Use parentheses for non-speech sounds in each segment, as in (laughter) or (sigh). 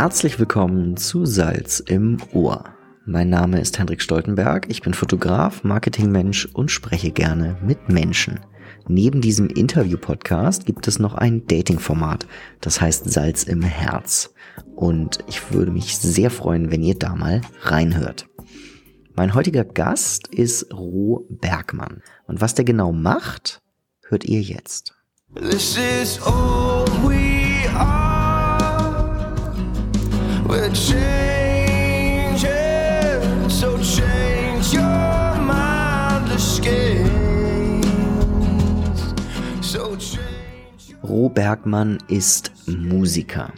Herzlich willkommen zu Salz im Ohr. Mein Name ist Hendrik Stoltenberg, ich bin Fotograf, Marketingmensch und spreche gerne mit Menschen. Neben diesem Interview-Podcast gibt es noch ein Dating-Format, das heißt Salz im Herz. Und ich würde mich sehr freuen, wenn ihr da mal reinhört. Mein heutiger Gast ist Ro Bergmann. Und was der genau macht, hört ihr jetzt. This is all we are. We're Bergmann ist Musiker.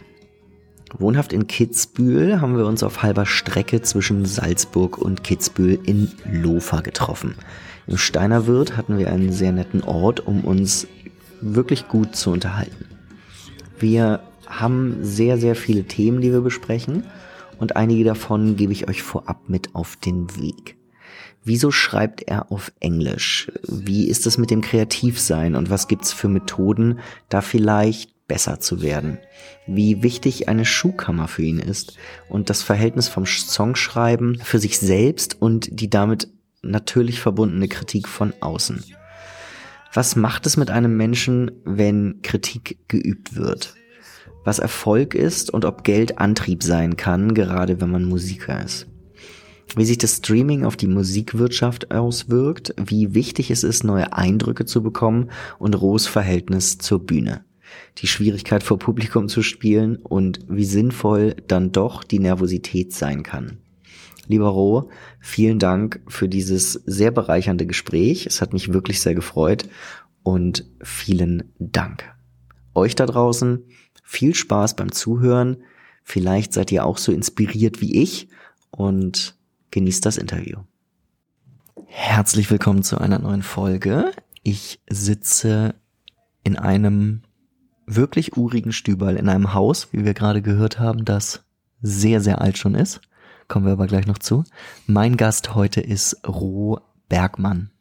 Wohnhaft in Kitzbühel haben wir uns auf halber Strecke zwischen Salzburg und Kitzbühel in Lofa getroffen. Im Steinerwirt hatten wir einen sehr netten Ort, um uns wirklich gut zu unterhalten. Wir haben sehr, sehr viele Themen, die wir besprechen und einige davon gebe ich euch vorab mit auf den Weg. Wieso schreibt er auf Englisch? Wie ist es mit dem Kreativsein und was gibt's für Methoden, da vielleicht besser zu werden, wie wichtig eine Schuhkammer für ihn ist und das Verhältnis vom Songschreiben für sich selbst und die damit natürlich verbundene Kritik von außen. Was macht es mit einem Menschen, wenn Kritik geübt wird? Was Erfolg ist und ob Geld Antrieb sein kann, gerade wenn man Musiker ist. Wie sich das Streaming auf die Musikwirtschaft auswirkt, wie wichtig es ist, neue Eindrücke zu bekommen und Rohs Verhältnis zur Bühne die Schwierigkeit vor Publikum zu spielen und wie sinnvoll dann doch die Nervosität sein kann. Lieber Roh, vielen Dank für dieses sehr bereichernde Gespräch. Es hat mich wirklich sehr gefreut und vielen Dank. Euch da draußen viel Spaß beim Zuhören. Vielleicht seid ihr auch so inspiriert wie ich und genießt das Interview. Herzlich willkommen zu einer neuen Folge. Ich sitze in einem wirklich urigen Stüberl in einem Haus, wie wir gerade gehört haben, das sehr, sehr alt schon ist. Kommen wir aber gleich noch zu. Mein Gast heute ist Ro Bergmann.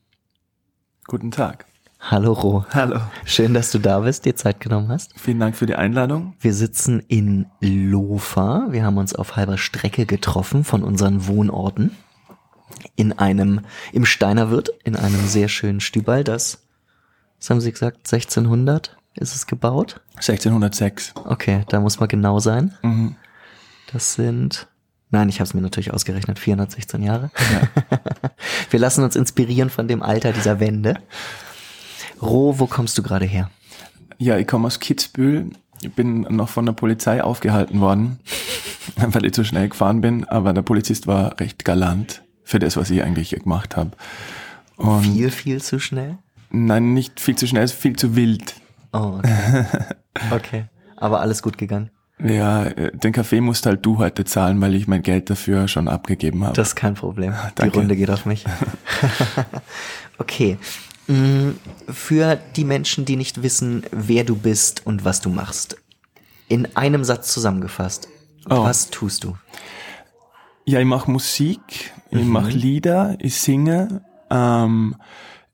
Guten Tag. Hallo Ro. Hallo. Schön, dass du da bist, dir Zeit genommen hast. Vielen Dank für die Einladung. Wir sitzen in Lofa. Wir haben uns auf halber Strecke getroffen von unseren Wohnorten. In einem, im Steinerwirt, in einem sehr schönen Stübal, das, was haben Sie gesagt, 1600? ist es gebaut? 1606. Okay, da muss man genau sein. Mhm. Das sind, nein, ich habe es mir natürlich ausgerechnet, 416 Jahre. Ja. (laughs) Wir lassen uns inspirieren von dem Alter dieser Wände. Roh, wo kommst du gerade her? Ja, ich komme aus Kitzbühel. Ich bin noch von der Polizei aufgehalten worden, (laughs) weil ich zu schnell gefahren bin, aber der Polizist war recht galant für das, was ich eigentlich gemacht habe. viel, viel zu schnell? Nein, nicht viel zu schnell, viel zu wild. Oh, okay. (laughs) okay. Aber alles gut gegangen. Ja, äh, den Kaffee musst halt du heute zahlen, weil ich mein Geld dafür schon abgegeben habe. Das ist kein Problem. (laughs) Die Runde geht auf mich. okay. Für die Menschen, die nicht wissen, wer du bist und was du machst, in einem Satz zusammengefasst, oh. was tust du? Ja, ich mache Musik, ich mhm. mache Lieder, ich singe, ähm,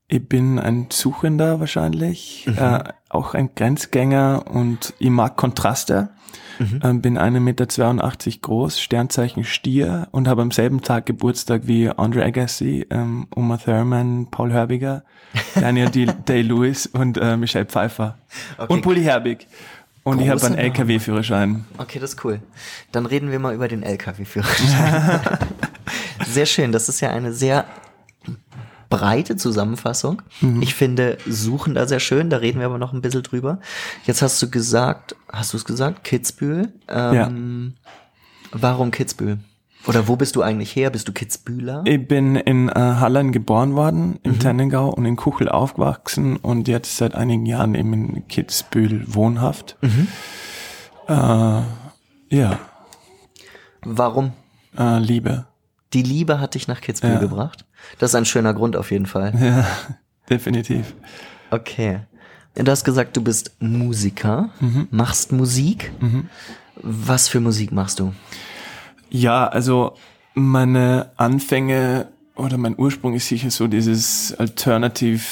ich bin ein Suchender wahrscheinlich, mhm. äh, auch ein Grenzgänger und ich mag Kontraste. Mhm. Ähm, bin 1,82 Meter groß, Sternzeichen Stier und habe am selben Tag Geburtstag wie Andre Agassi, ähm, Uma Thurman, Paul Herbiger, (laughs) Daniel Day-Lewis und äh, Michelle Pfeiffer. Okay. Und Bully Herbig. Und ich habe einen LKW-Führerschein. Okay, das ist cool. Dann reden wir mal über den LKW-Führerschein. (laughs) sehr schön. Das ist ja eine sehr breite Zusammenfassung. Mhm. Ich finde Suchen da sehr schön, da reden wir aber noch ein bisschen drüber. Jetzt hast du gesagt, hast du es gesagt, Kitzbühel? Ähm, ja. Warum Kitzbühel? Oder wo bist du eigentlich her? Bist du Kitzbühler? Ich bin in äh, Hallen geboren worden, im mhm. Tennengau und in Kuchel aufgewachsen und jetzt seit einigen Jahren eben in Kitzbühel wohnhaft. Mhm. Äh, ja. Warum? Äh, Liebe. Die Liebe hat dich nach Kitzbühel ja. gebracht? Das ist ein schöner Grund auf jeden Fall. Ja, (laughs) definitiv. Okay. Du hast gesagt, du bist Musiker, mhm. machst Musik. Mhm. Was für Musik machst du? Ja, also meine Anfänge oder mein Ursprung ist sicher so dieses Alternative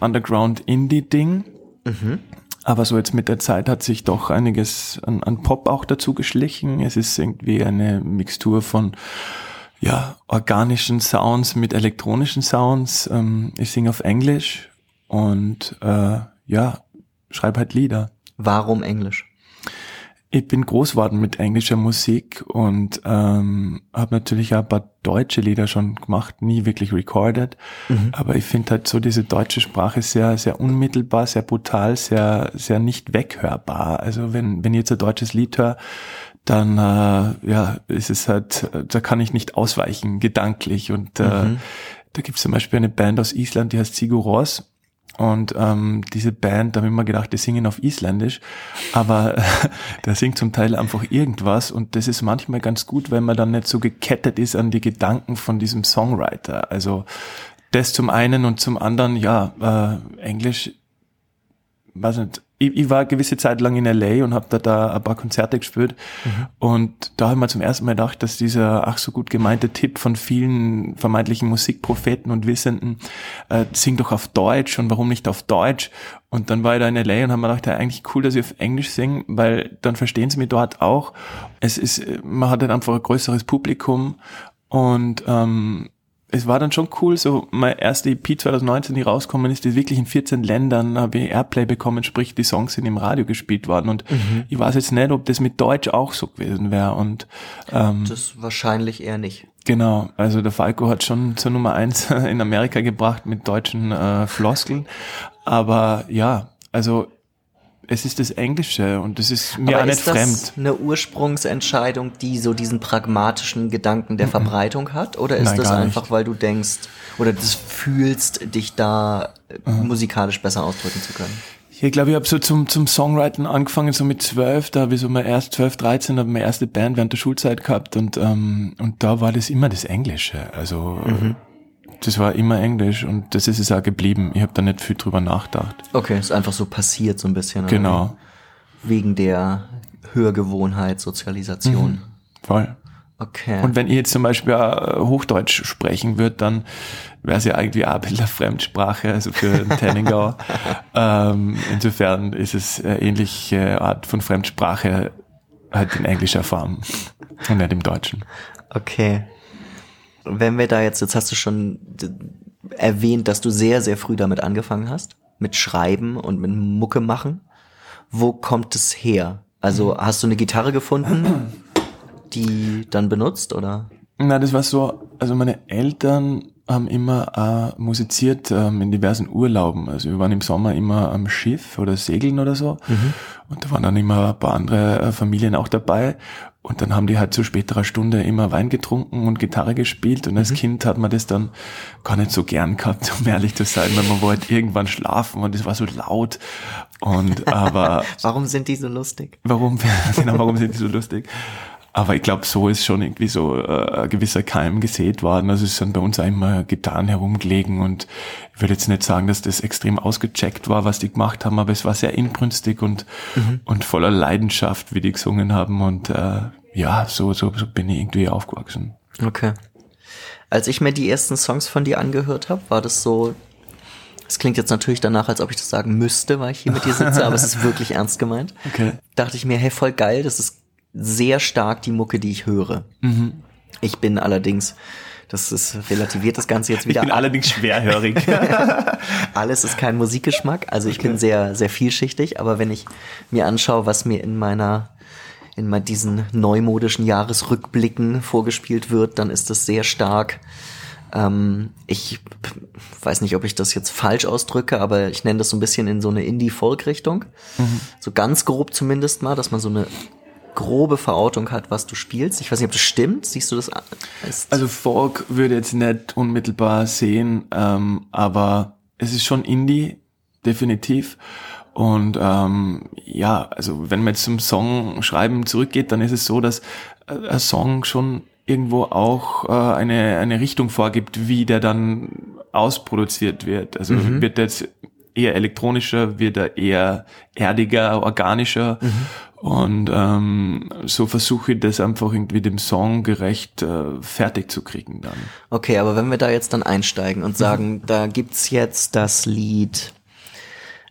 Underground Indie Ding. Mhm. Aber so jetzt mit der Zeit hat sich doch einiges an, an Pop auch dazu geschlichen. Es ist irgendwie eine Mixtur von ja, organischen Sounds mit elektronischen Sounds. Ähm, ich singe auf Englisch und äh, ja, schreibe halt Lieder. Warum Englisch? Ich bin groß geworden mit englischer Musik und ähm, habe natürlich auch ein paar deutsche Lieder schon gemacht, nie wirklich recorded. Mhm. Aber ich finde halt so diese deutsche Sprache sehr, sehr unmittelbar, sehr brutal, sehr, sehr nicht weghörbar. Also wenn, wenn ich jetzt ein deutsches Lied höre, dann äh, ja, ist es halt, da kann ich nicht ausweichen, gedanklich. Und äh, mhm. da gibt es zum Beispiel eine Band aus Island, die heißt Sigur Ros und ähm, diese Band, da habe ich mir gedacht, die singen auf Isländisch, aber (laughs) äh, der singt zum Teil einfach irgendwas und das ist manchmal ganz gut, wenn man dann nicht so gekettet ist an die Gedanken von diesem Songwriter. Also das zum einen und zum anderen, ja, äh, Englisch, weiß nicht, ich, ich war eine gewisse Zeit lang in LA und habe da, da ein paar Konzerte gespielt. Mhm. Und da habe ich mir zum ersten Mal gedacht, dass dieser ach so gut gemeinte Tipp von vielen vermeintlichen Musikpropheten und Wissenden, äh, sing doch auf Deutsch und warum nicht auf Deutsch? Und dann war ich da in LA und habe mir gedacht, ja, eigentlich cool, dass ich auf Englisch singe, weil dann verstehen sie mich dort auch. Es ist, man hat halt einfach ein größeres Publikum und ähm, es war dann schon cool, so mein erste EP 2019, die rauskommen ist, die wirklich in 14 Ländern habe ich Airplay bekommen, sprich die Songs sind im Radio gespielt worden und mhm. ich weiß jetzt nicht, ob das mit Deutsch auch so gewesen wäre und ähm, das wahrscheinlich eher nicht. Genau, also der Falco hat schon zur Nummer eins (laughs) in Amerika gebracht mit deutschen äh, Floskeln, aber ja, also es ist das Englische und das ist mir Aber auch nicht ist fremd. Ist das eine Ursprungsentscheidung, die so diesen pragmatischen Gedanken der mhm. Verbreitung hat? Oder ist Nein, das einfach, nicht. weil du denkst oder das fühlst, dich da mhm. musikalisch besser ausdrücken zu können? Ich glaube, ich habe so zum, zum Songwriting angefangen, so mit zwölf, da habe ich so mal erst zwölf, dreizehn, habe meine erste Band während der Schulzeit gehabt und, ähm, und da war das immer das Englische. Also mhm das war immer Englisch und das ist es auch geblieben. Ich habe da nicht viel drüber nachgedacht. Okay, ist einfach so passiert so ein bisschen. Genau. Wegen der Hörgewohnheit, Sozialisation. Mhm, voll. Okay. Und wenn ihr jetzt zum Beispiel Hochdeutsch sprechen würdet, dann wäre es ja eigentlich auch ein bisschen eine Fremdsprache, also für einen (laughs) Tenningau. ähm, insofern ist es eine ähnliche Art von Fremdsprache halt in Englisch erfahren und nicht im Deutschen. Okay wenn wir da jetzt, jetzt hast du schon erwähnt, dass du sehr, sehr früh damit angefangen hast, mit Schreiben und mit Mucke machen. Wo kommt es her? Also hast du eine Gitarre gefunden, (clears throat) die dann benutzt oder? Na, das war so, also meine Eltern haben immer äh, musiziert ähm, in diversen Urlauben. Also wir waren im Sommer immer am Schiff oder Segeln oder so. Mhm. Und da waren dann immer ein paar andere äh, Familien auch dabei. Und dann haben die halt zu späterer Stunde immer Wein getrunken und Gitarre gespielt. Und als mhm. Kind hat man das dann gar nicht so gern gehabt, (laughs) um ehrlich zu sein, weil man wollte irgendwann schlafen und es war so laut. Und aber. (laughs) warum sind die so lustig? Warum, (laughs) genau, warum sind die so lustig? Aber ich glaube, so ist schon irgendwie so äh, ein gewisser Keim gesät worden. Also es sind bei uns einmal Gitarren herumgelegen und ich würde jetzt nicht sagen, dass das extrem ausgecheckt war, was die gemacht haben, aber es war sehr inbrünstig und, mhm. und voller Leidenschaft, wie die gesungen haben und äh, ja, so, so, so bin ich irgendwie aufgewachsen. Okay. Als ich mir die ersten Songs von dir angehört habe, war das so, es klingt jetzt natürlich danach, als ob ich das sagen müsste, weil ich hier mit dir sitze, aber es ist (laughs) wirklich ernst gemeint. Okay. Dachte ich mir, hey, voll geil, das ist sehr stark die Mucke, die ich höre. Mhm. Ich bin allerdings, das ist relativiert das Ganze jetzt wieder. Ich bin allerdings schwerhörig. (laughs) (laughs) Alles ist kein Musikgeschmack, also ich okay. bin sehr, sehr vielschichtig, aber wenn ich mir anschaue, was mir in meiner in mal diesen neumodischen Jahresrückblicken vorgespielt wird, dann ist das sehr stark. Ähm, ich weiß nicht, ob ich das jetzt falsch ausdrücke, aber ich nenne das so ein bisschen in so eine Indie-Folk-Richtung. Mhm. So ganz grob zumindest mal, dass man so eine grobe Verortung hat, was du spielst. Ich weiß nicht, ob das stimmt. Siehst du das? Also Folk würde jetzt nicht unmittelbar sehen, ähm, aber es ist schon Indie, definitiv. Und ähm, ja, also wenn man jetzt zum Song schreiben zurückgeht, dann ist es so, dass äh, ein Song schon irgendwo auch äh, eine, eine Richtung vorgibt, wie der dann ausproduziert wird. Also mhm. wird jetzt eher elektronischer, wird er eher erdiger, organischer. Mhm. Und ähm, so versuche ich das einfach irgendwie dem Song gerecht äh, fertig zu kriegen dann. Okay, aber wenn wir da jetzt dann einsteigen und sagen, mhm. da gibt's jetzt das Lied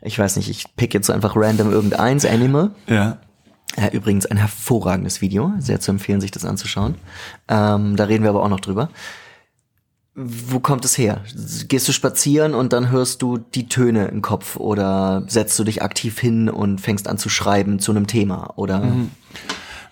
Ich weiß nicht, ich pick jetzt einfach random irgendeins, Animal. Ja. Ja, übrigens ein hervorragendes Video, sehr zu empfehlen, sich das anzuschauen. Ähm, da reden wir aber auch noch drüber. Wo kommt es her? Gehst du spazieren und dann hörst du die Töne im Kopf oder setzt du dich aktiv hin und fängst an zu schreiben zu einem Thema oder? Mhm.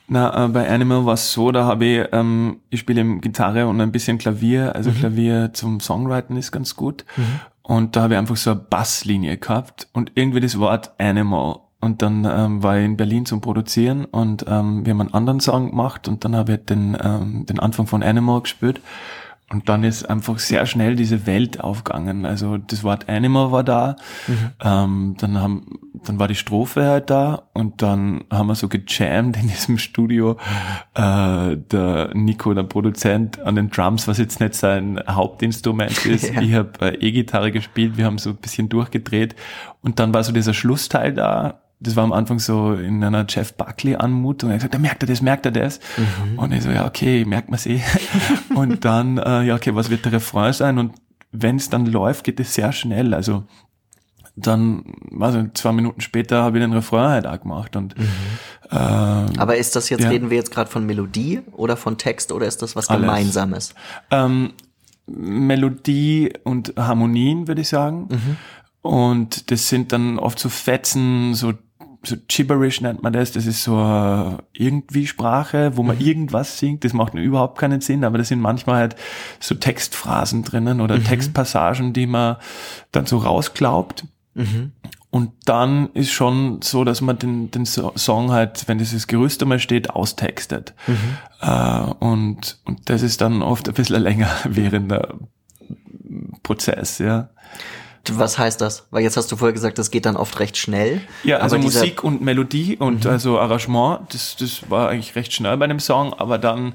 Na, äh, bei Animal war es so, da habe ich, ähm, ich spiele Gitarre und ein bisschen Klavier, also mhm. Klavier zum Songwriting ist ganz gut. Mhm. Und da habe ich einfach so eine Basslinie gehabt und irgendwie das Wort Animal und dann ähm, war ich in Berlin zum Produzieren und ähm, wir haben einen anderen Song gemacht und dann habe ich den, ähm, den Anfang von Animal gespielt. Und dann ist einfach sehr schnell diese Welt aufgegangen. Also das Wort Animal war da, mhm. ähm, dann haben, dann war die Strophe halt da und dann haben wir so gejammt in diesem Studio. Äh, der Nico, der Produzent, an den Drums, was jetzt nicht sein Hauptinstrument (laughs) ist. ja. Ich habe äh, E-Gitarre gespielt, wir haben so ein bisschen durchgedreht und dann war so dieser Schlussteil da das war am Anfang so in einer Jeff Buckley Anmutung. Er hat gesagt, da merkt er das, merkt er das. Mhm. Und ich so, ja, okay, merkt man eh. (laughs) und dann, äh, ja, okay, was wird der Refrain sein? Und wenn es dann läuft, geht es sehr schnell. Also dann, also zwei Minuten später habe ich den Refrain halt auch gemacht. Und, mhm. äh, Aber ist das jetzt, ja. reden wir jetzt gerade von Melodie oder von Text oder ist das was Alles. Gemeinsames? Ähm, Melodie und Harmonien, würde ich sagen. Mhm. Und das sind dann oft so Fetzen, so so Gibberish nennt man das, das ist so irgendwie Sprache, wo man mhm. irgendwas singt, das macht überhaupt keinen Sinn, aber das sind manchmal halt so Textphrasen drinnen oder mhm. Textpassagen, die man dann so rausglaubt. Mhm. Und dann ist schon so, dass man den, den Song halt, wenn dieses Gerüst einmal steht, austextet. Mhm. Äh, und, und das ist dann oft ein bisschen (laughs) länger während der Prozess, ja. Was heißt das? Weil jetzt hast du vorher gesagt, das geht dann oft recht schnell. Ja, also Musik und Melodie und mhm. also Arrangement, das, das war eigentlich recht schnell bei einem Song, aber dann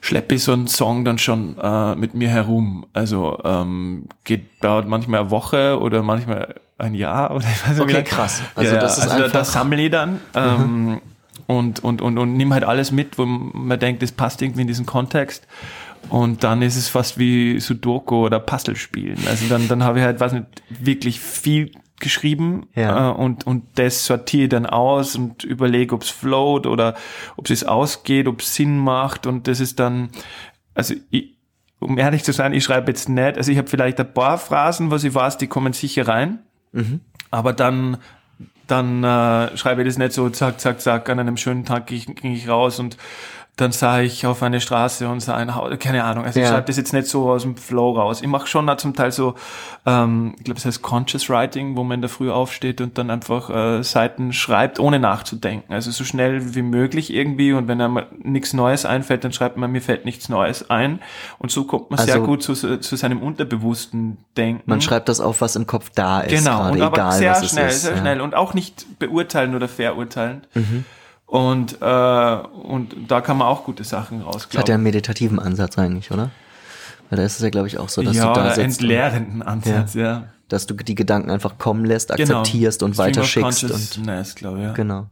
schleppe ich so einen Song dann schon äh, mit mir herum. Also ähm, geht dauert manchmal eine Woche oder manchmal ein Jahr oder ich weiß nicht. Okay, krass. Also ja, das ist also einfach da, da sammle ich dann ähm, mhm. und und und und nimm halt alles mit, wo man denkt, das passt irgendwie in diesen Kontext. Und dann ist es fast wie Sudoku oder Puzzle spielen. Also dann, dann habe ich halt, weiß nicht, wirklich viel geschrieben ja. äh, und, und das sortiere dann aus und überlege, ob es float oder ob es ausgeht, ob es Sinn macht und das ist dann, also ich, um ehrlich zu sein, ich schreibe jetzt nicht, also ich habe vielleicht ein paar Phrasen, was ich weiß, die kommen sicher rein, mhm. aber dann dann äh, schreibe ich das nicht so zack, zack, zack, an einem schönen Tag ging ich, ging ich raus und dann sah ich auf eine Straße und sah ein Haus, keine Ahnung. Also ja. ich schreibe das jetzt nicht so aus dem Flow raus. Ich mache schon zum Teil so, ähm, ich glaube, es heißt Conscious Writing, wo man in der Früh aufsteht und dann einfach äh, Seiten schreibt, ohne nachzudenken. Also so schnell wie möglich irgendwie und wenn einem nichts Neues einfällt, dann schreibt man, mir fällt nichts Neues ein. Und so kommt man also, sehr gut zu, zu seinem unterbewussten Denken. Man schreibt das auf, was im Kopf da ist. Genau, grade, und aber egal, sehr schnell, sehr ja. schnell und auch nicht beurteilen oder verurteilen. Mhm. Und, äh, und da kann man auch gute Sachen raus. Das hat ja einen meditativen Ansatz eigentlich, oder? Weil da ist es ja, glaube ich, auch so, dass ja, du da sitzt. entleerenden Ansatz, ja. ja. Dass du die Gedanken einfach kommen lässt, genau. akzeptierst genau. und weiterschickst. Und, glaube ich, ja. Genau.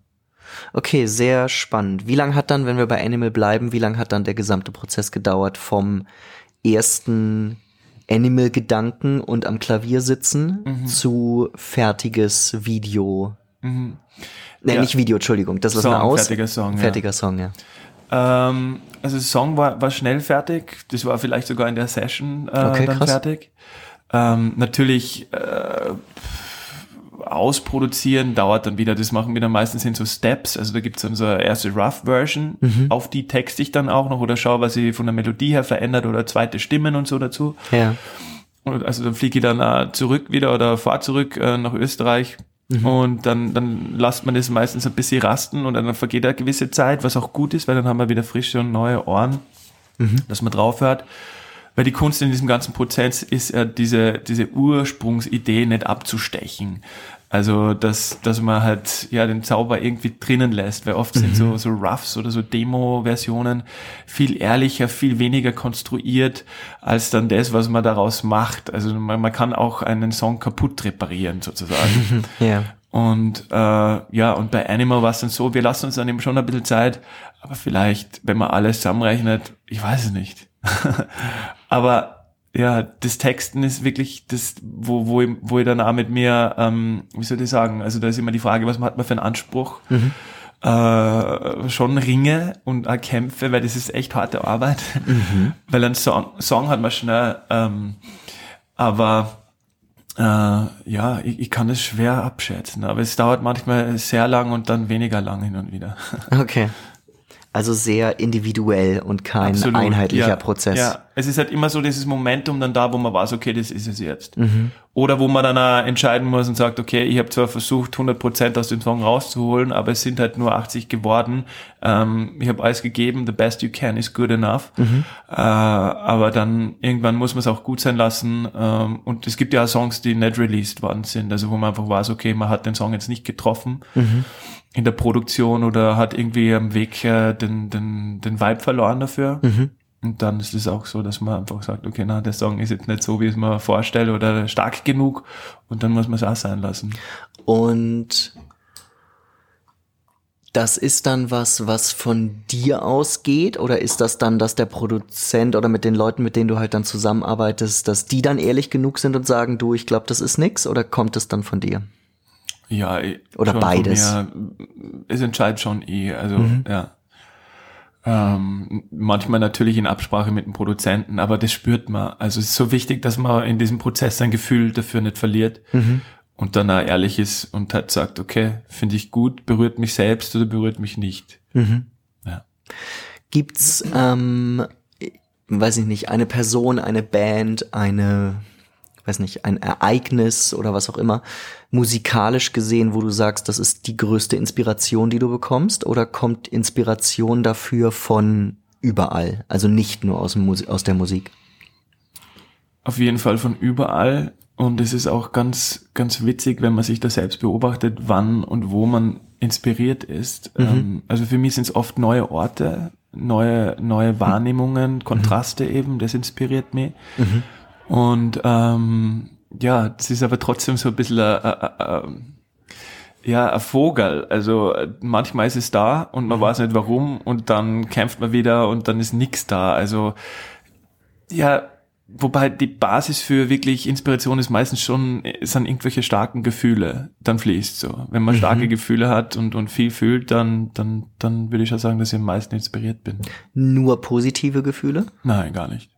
Okay, sehr spannend. Wie lang hat dann, wenn wir bei Animal bleiben, wie lang hat dann der gesamte Prozess gedauert vom ersten Animal-Gedanken und am Klavier sitzen mhm. zu fertiges Video? Mhm. Nee, ja. nicht Video, Entschuldigung. Das lassen wir aus. Fertiger Song. Fertiger ja. Song, ja. Ähm, also der Song war, war schnell fertig. Das war vielleicht sogar in der Session äh, okay, dann krass. fertig. Ähm, natürlich äh, ausproduzieren dauert dann wieder, das machen wir dann meistens in so Steps, also da gibt's dann so eine erste Rough-Version, mhm. auf die texte ich dann auch noch oder schaue, was sie von der Melodie her verändert oder zweite Stimmen und so dazu. Ja. Und also dann fliege ich dann äh, zurück wieder oder fahr zurück äh, nach Österreich, Mhm. Und dann, dann lasst man das meistens ein bisschen rasten und dann vergeht eine gewisse Zeit, was auch gut ist, weil dann haben wir wieder frische und neue Ohren, mhm. dass man drauf hört. Weil die Kunst in diesem ganzen Prozess ist ja diese, diese Ursprungsidee nicht abzustechen. Also, dass, dass man halt, ja, den Zauber irgendwie drinnen lässt, weil oft mhm. sind so, so Roughs oder so Demo-Versionen viel ehrlicher, viel weniger konstruiert als dann das, was man daraus macht. Also, man, man kann auch einen Song kaputt reparieren, sozusagen. (laughs) ja. Und, äh, ja, und bei Animal war es dann so, wir lassen uns dann eben schon ein bisschen Zeit, aber vielleicht, wenn man alles zusammenrechnet, ich weiß es nicht. (laughs) aber ja, das Texten ist wirklich das, wo, wo, ich, wo ich dann auch mit mir, ähm, wie soll ich sagen, also da ist immer die Frage, was hat man für einen Anspruch? Mhm. Äh, schon ringe und auch kämpfe, weil das ist echt harte Arbeit. Mhm. (laughs) Weil ein Song, Song hat man schnell, ähm, aber äh, ja, ich, ich kann es schwer abschätzen, aber es dauert manchmal sehr lang und dann weniger lang hin und wieder. (laughs) Okay. Also sehr individuell und kein Absolut, einheitlicher ja, Prozess. Ja, es ist halt immer so dieses Momentum dann da, wo man weiß, okay, das ist es jetzt. Mhm. Oder wo man dann auch entscheiden muss und sagt, okay, ich habe zwar versucht, 100 Prozent aus dem Song rauszuholen, aber es sind halt nur 80 geworden. Ähm, ich habe alles gegeben, the best you can is good enough. Mhm. Äh, aber dann irgendwann muss man es auch gut sein lassen. Ähm, und es gibt ja auch Songs, die nicht released worden sind, also wo man einfach weiß, okay, man hat den Song jetzt nicht getroffen. Mhm in der Produktion oder hat irgendwie am Weg äh, den, den, den Vibe verloren dafür. Mhm. Und dann ist es auch so, dass man einfach sagt, okay, na, der Song ist jetzt nicht so, wie ich es mir vorstelle oder stark genug und dann muss man es auch sein lassen. Und das ist dann was, was von dir ausgeht oder ist das dann, dass der Produzent oder mit den Leuten, mit denen du halt dann zusammenarbeitest, dass die dann ehrlich genug sind und sagen, du, ich glaube, das ist nix oder kommt es dann von dir? Ja, oder beides. Es entscheidet schon eh, also mhm. ja. Ähm, manchmal natürlich in Absprache mit dem Produzenten, aber das spürt man. Also es ist so wichtig, dass man in diesem Prozess sein Gefühl dafür nicht verliert mhm. und dann auch ehrlich ist und halt sagt, okay, finde ich gut, berührt mich selbst oder berührt mich nicht. Mhm. Ja. Gibt's, ähm, weiß ich nicht, eine Person, eine Band, eine weiß nicht, ein Ereignis oder was auch immer, musikalisch gesehen, wo du sagst, das ist die größte Inspiration, die du bekommst? Oder kommt Inspiration dafür von überall? Also nicht nur aus, dem aus der Musik? Auf jeden Fall von überall. Und es ist auch ganz, ganz witzig, wenn man sich da selbst beobachtet, wann und wo man inspiriert ist. Mhm. Ähm, also für mich sind es oft neue Orte, neue, neue Wahrnehmungen, mhm. Kontraste mhm. eben, das inspiriert mich. Mhm. Und ähm, ja, das ist aber trotzdem so ein bisschen ein, ein, ein, ja, ein Vogel. Also manchmal ist es da und man mhm. weiß nicht warum und dann kämpft man wieder und dann ist nichts da. Also ja, wobei die Basis für wirklich Inspiration ist meistens schon, sind irgendwelche starken Gefühle, dann fließt so. Wenn man starke mhm. Gefühle hat und, und viel fühlt, dann, dann, dann würde ich schon sagen, dass ich am meisten inspiriert bin. Nur positive Gefühle? Nein, gar nicht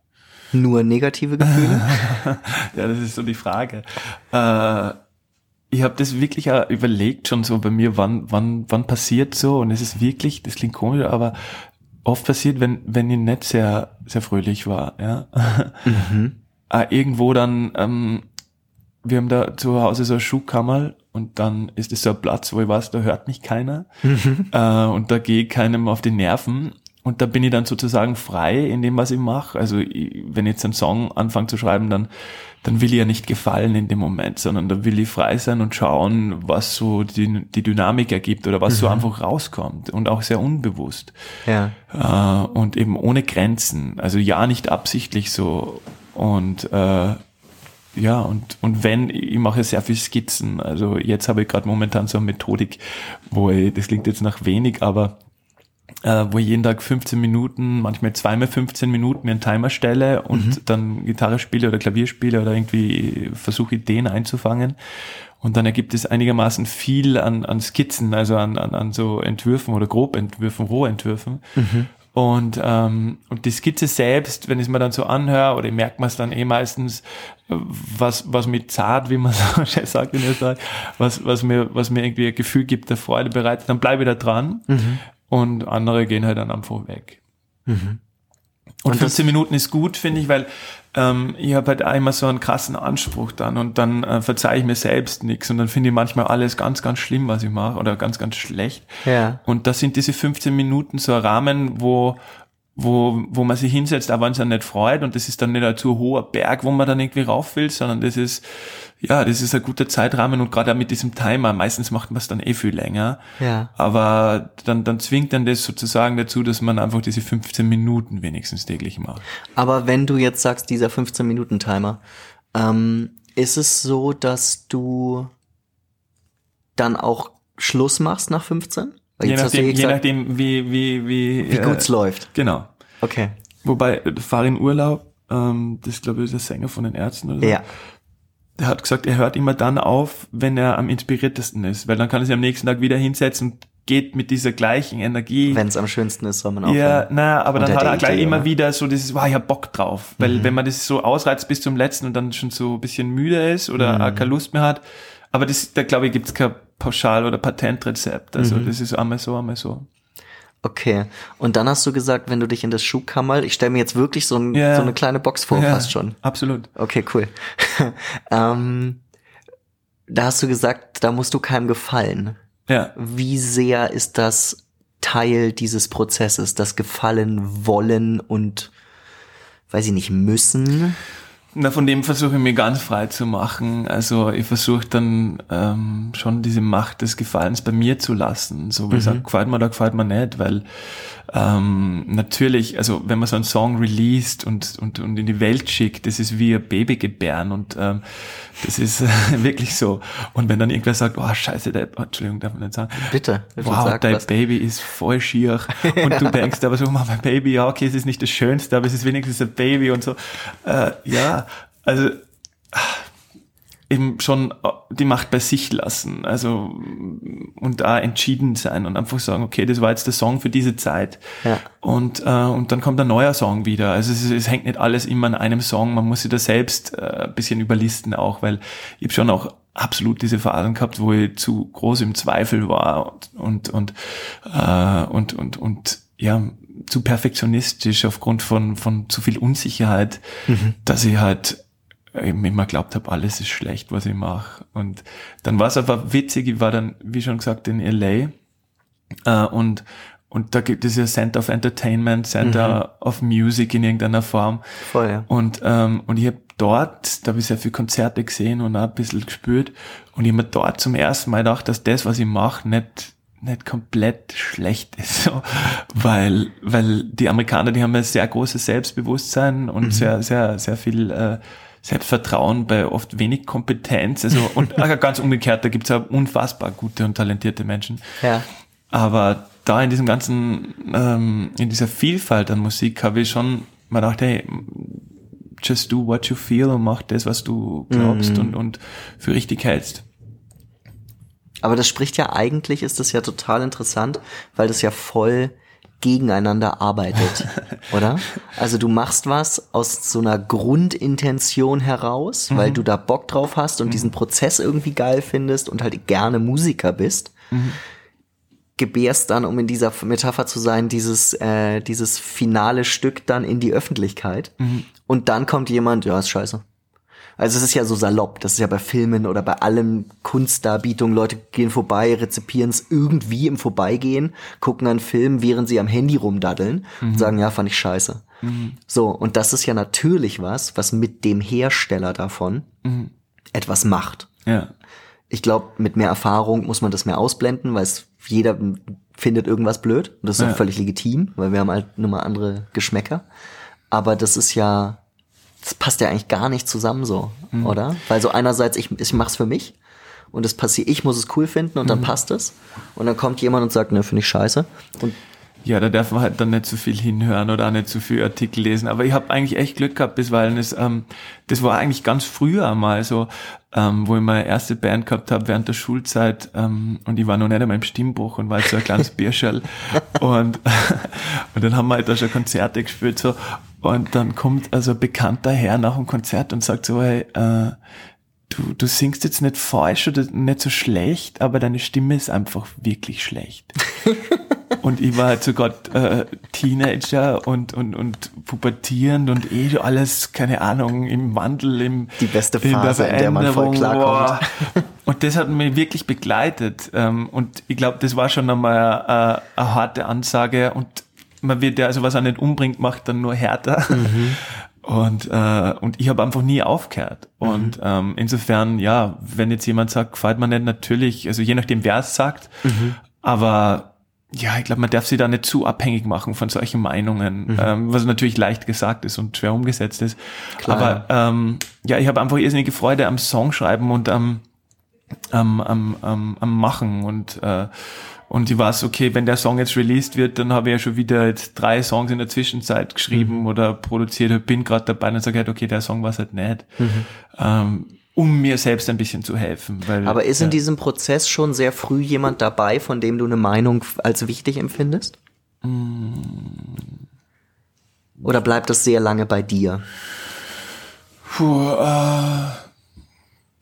nur negative Gefühle? (laughs) ja, das ist so die Frage. Äh, ich habe das wirklich überlegt schon so bei mir, wann, wann, wann passiert so und es ist wirklich, das klingt komisch, aber oft passiert, wenn, wenn ich nicht sehr, sehr fröhlich war, ja. Mhm. (laughs) ah, irgendwo dann, ähm, wir haben da zu Hause so eine Schuhkammer und dann ist es so ein Platz, wo ich weiß, da hört mich keiner mhm. äh, und da gehe keinem auf die Nerven und da bin ich dann sozusagen frei in dem, was ich mache. Also ich, wenn ich jetzt einen Song anfange zu schreiben, dann, dann will ich ja nicht gefallen in dem Moment, sondern da will ich frei sein und schauen, was so die, die Dynamik ergibt oder was mhm. so einfach rauskommt und auch sehr unbewusst. Ja. Äh, und eben ohne Grenzen. Also ja, nicht absichtlich so. Und äh, ja, und, und wenn, ich mache sehr viel Skizzen. Also jetzt habe ich gerade momentan so eine Methodik, wo ich, das klingt jetzt nach wenig, aber äh, wo ich jeden Tag 15 Minuten, manchmal zweimal 15 Minuten mir einen Timer stelle und mhm. dann Gitarre spiele oder Klavier spiele oder irgendwie versuche Ideen einzufangen. Und dann ergibt es einigermaßen viel an, an Skizzen, also an, an, an so Entwürfen oder Grobentwürfen, Rohentwürfen. Mhm. Und, ähm, und die Skizze selbst, wenn ich es mir dann so anhöre, oder ich merke man es dann eh meistens, was, was mir zart, wie man (laughs) so sagt in Österreich, was, was mir, was mir irgendwie ein Gefühl gibt der Freude bereitet, dann bleibe ich da dran. Mhm und andere gehen halt dann einfach weg. Mhm. Und, und 15 Minuten ist gut, finde ich, weil ähm, ich habe halt einmal so einen krassen Anspruch dann und dann äh, verzeihe ich mir selbst nichts und dann finde ich manchmal alles ganz, ganz schlimm, was ich mache oder ganz, ganz schlecht. Ja. Und das sind diese 15 Minuten so ein Rahmen, wo wo, wo man sich hinsetzt, aber wenn es ja nicht freut und das ist dann nicht ein zu hoher Berg, wo man dann irgendwie rauf will, sondern das ist, ja, das ist ein guter Zeitrahmen und gerade auch mit diesem Timer, meistens macht man es dann eh viel länger, ja. aber dann, dann zwingt dann das sozusagen dazu, dass man einfach diese 15 Minuten wenigstens täglich macht. Aber wenn du jetzt sagst, dieser 15 Minuten Timer, ähm, ist es so, dass du dann auch Schluss machst nach 15? je nachdem, je nachdem, wie, wie, wie, wie äh, gut's läuft. Genau. Okay. Wobei, fahre in Urlaub, ähm, das glaube ich der Sänger von den Ärzten oder so. Ja. Der hat gesagt, er hört immer dann auf, wenn er am inspiriertesten ist, weil dann kann er sich am nächsten Tag wieder hinsetzen und geht mit dieser gleichen Energie. Wenn es am schönsten ist, soll man auch. Ja, naja, aber dann hat er Idee, gleich immer oder? wieder so dieses, wow, ich hab Bock drauf. Weil Mhm. wenn man das so ausreizt bis zum letzten und dann schon so ein bisschen müde ist oder Mhm. auch keine Lust mehr hat. Aber das, da glaube ich, gibt's kein Pauschal- oder Patentrezept. Also Mhm. das ist einmal so, einmal so. Okay. Und dann hast du gesagt, wenn du dich in das Schuhkammerl, ich stelle mir jetzt wirklich so, ein, Ja. so eine kleine Box vor, Ja, fast schon. Absolut. Okay, cool. (laughs) ähm, da hast du gesagt, da musst du keinem gefallen. Ja. Wie sehr ist das Teil dieses Prozesses, das Gefallen wollen und, weiß ich nicht, müssen? Na, von dem versuche ich mich ganz frei zu machen. Also ich versuche dann ähm, schon diese Macht des Gefallens bei mir zu lassen. So wie ich sage, gefällt mir oder gefällt mir nicht, weil ähm, natürlich, also wenn man so einen Song released und, und, und in die Welt schickt, das ist wie ein Baby gebären und ähm, das ist (laughs) wirklich so. Und wenn dann irgendwer sagt, oh scheiße, der, oh, Entschuldigung, darf man nicht sagen, Bitte. wow, dein was. Baby ist voll schier. Und du (laughs) denkst aber so, Mama, mein Baby, ja, okay, es ist nicht das Schönste, aber es ist wenigstens ein Baby und so. Äh, ja, also eben schon äh, die Macht bei sich lassen. Also und da entschieden sein und einfach sagen, okay, das war jetzt der Song für diese Zeit. Ja. Und, äh, und dann kommt ein neuer Song wieder. Also es, es hängt nicht alles immer an einem Song. Man muss sich da selbst äh, ein bisschen überlisten auch, weil ich habe schon auch absolut diese Phasen gehabt, wo ich zu groß im Zweifel war und und und äh, und, und, und ja zu perfektionistisch aufgrund von von zu viel Unsicherheit, dass ich halt immer glaubt habe, alles ist schlecht, was ich mache. Und dann war es aber witzig, ich war dann, wie schon gesagt, in LA äh, und und da gibt es ja Center of Entertainment, Center of Music in irgendeiner Form. Voll, ja. Und, ähm, und ich habe dort, da habe ich sehr viele Konzerte gesehen und auch ein bisschen gespürt. Und ich habe mir dort zum ersten Mal gedacht, dass das, was ich mache, nicht, nicht komplett schlecht ist. (laughs) So. Weil, weil die Amerikaner, die haben ein sehr großes Selbstbewusstsein und sehr, sehr, sehr viel äh, Selbstvertrauen bei oft wenig Kompetenz. Also, und (laughs) ganz umgekehrt, da gibt's ja unfassbar gute und talentierte Menschen. Ja. Aber da in diesem ganzen, ähm, in dieser Vielfalt an Musik habe ich schon mal gedacht, hey, just do what you feel und mach das, was du glaubst und, und für richtig hältst. Aber das spricht ja eigentlich, ist das ja total interessant, weil das ja voll gegeneinander arbeitet, (laughs) oder? Also du machst was aus so einer Grundintention heraus, weil du da Bock drauf hast und diesen Prozess irgendwie geil findest und halt gerne Musiker bist. Gebärst dann, um in dieser Metapher zu sein, dieses, äh, dieses finale Stück dann in die Öffentlichkeit. Und dann kommt jemand, ja, ist scheiße. Also es ist ja so salopp, das ist ja bei Filmen oder bei allem Kunstdarbietung, Leute gehen vorbei, rezipieren es irgendwie im Vorbeigehen, gucken einen Film, während sie am Handy rumdaddeln und sagen, ja, fand ich scheiße. So, und das ist ja natürlich was, was mit dem Hersteller davon etwas macht. Ja. Ich glaube, mit mehr Erfahrung muss man das mehr ausblenden, weil es jeder findet irgendwas blöd. Und das ist Ja. auch völlig legitim, weil wir haben halt nur mal andere Geschmäcker. Aber das ist ja, das passt ja eigentlich gar nicht zusammen so, Mhm. oder? Weil so einerseits, ich, ich mach's für mich und es passiert, ich muss es cool finden und Mhm. dann passt es. Und dann kommt jemand und sagt, ne, finde ich scheiße. Und Ja, da darf man halt dann nicht zu viel hinhören oder auch nicht zu viel Artikel lesen. Aber ich habe eigentlich echt Glück gehabt, bisweilen es, ähm, das war eigentlich ganz früher einmal so, ähm, wo ich meine erste Band gehabt habe während der Schulzeit ähm, und ich war noch nicht einmal im Stimmbruch und war halt so ein kleines (laughs) Bierschell und (laughs) und dann haben wir halt da schon Konzerte gespielt so und dann kommt also ein bekannter Herr nach dem Konzert und sagt so, hey, äh, du, du singst jetzt nicht falsch oder nicht so schlecht, aber deine Stimme ist einfach wirklich schlecht. (laughs) Und ich war halt sogar äh, Teenager und, und, und pubertierend und eh alles, keine Ahnung, im Wandel, im Die beste in der Phase, in der man voll klarkommt. boah. Und das hat mich wirklich begleitet. Ähm, und ich glaube, das war schon einmal eine, eine harte Ansage. Und man wird ja, also was er nicht umbringt, macht dann nur härter. Und, äh, und ich habe einfach nie aufgehört. Und ähm, insofern, ja, wenn jetzt jemand sagt, gefällt mir nicht, natürlich, also je nachdem, wer es sagt, aber ja, ich glaube, man darf sich da nicht zu abhängig machen von solchen Meinungen, ähm, was natürlich leicht gesagt ist und schwer umgesetzt ist. Klar. Aber ähm, ja, ich habe einfach irrsinnige Freude am Songschreiben und am, am, am, am, am Machen und äh, Und ich weiß, okay, wenn der Song jetzt released wird, dann habe ich ja schon wieder jetzt drei Songs in der Zwischenzeit geschrieben mhm. oder produziert, bin gerade dabei und sage halt, okay, der Song war halt nicht. Mhm. Ähm, um mir selbst ein bisschen zu helfen. Weil, Aber ist ja. in diesem Prozess schon sehr früh jemand dabei, von dem du eine Meinung als wichtig empfindest? Mm. Oder bleibt das sehr lange bei dir? Puh, äh,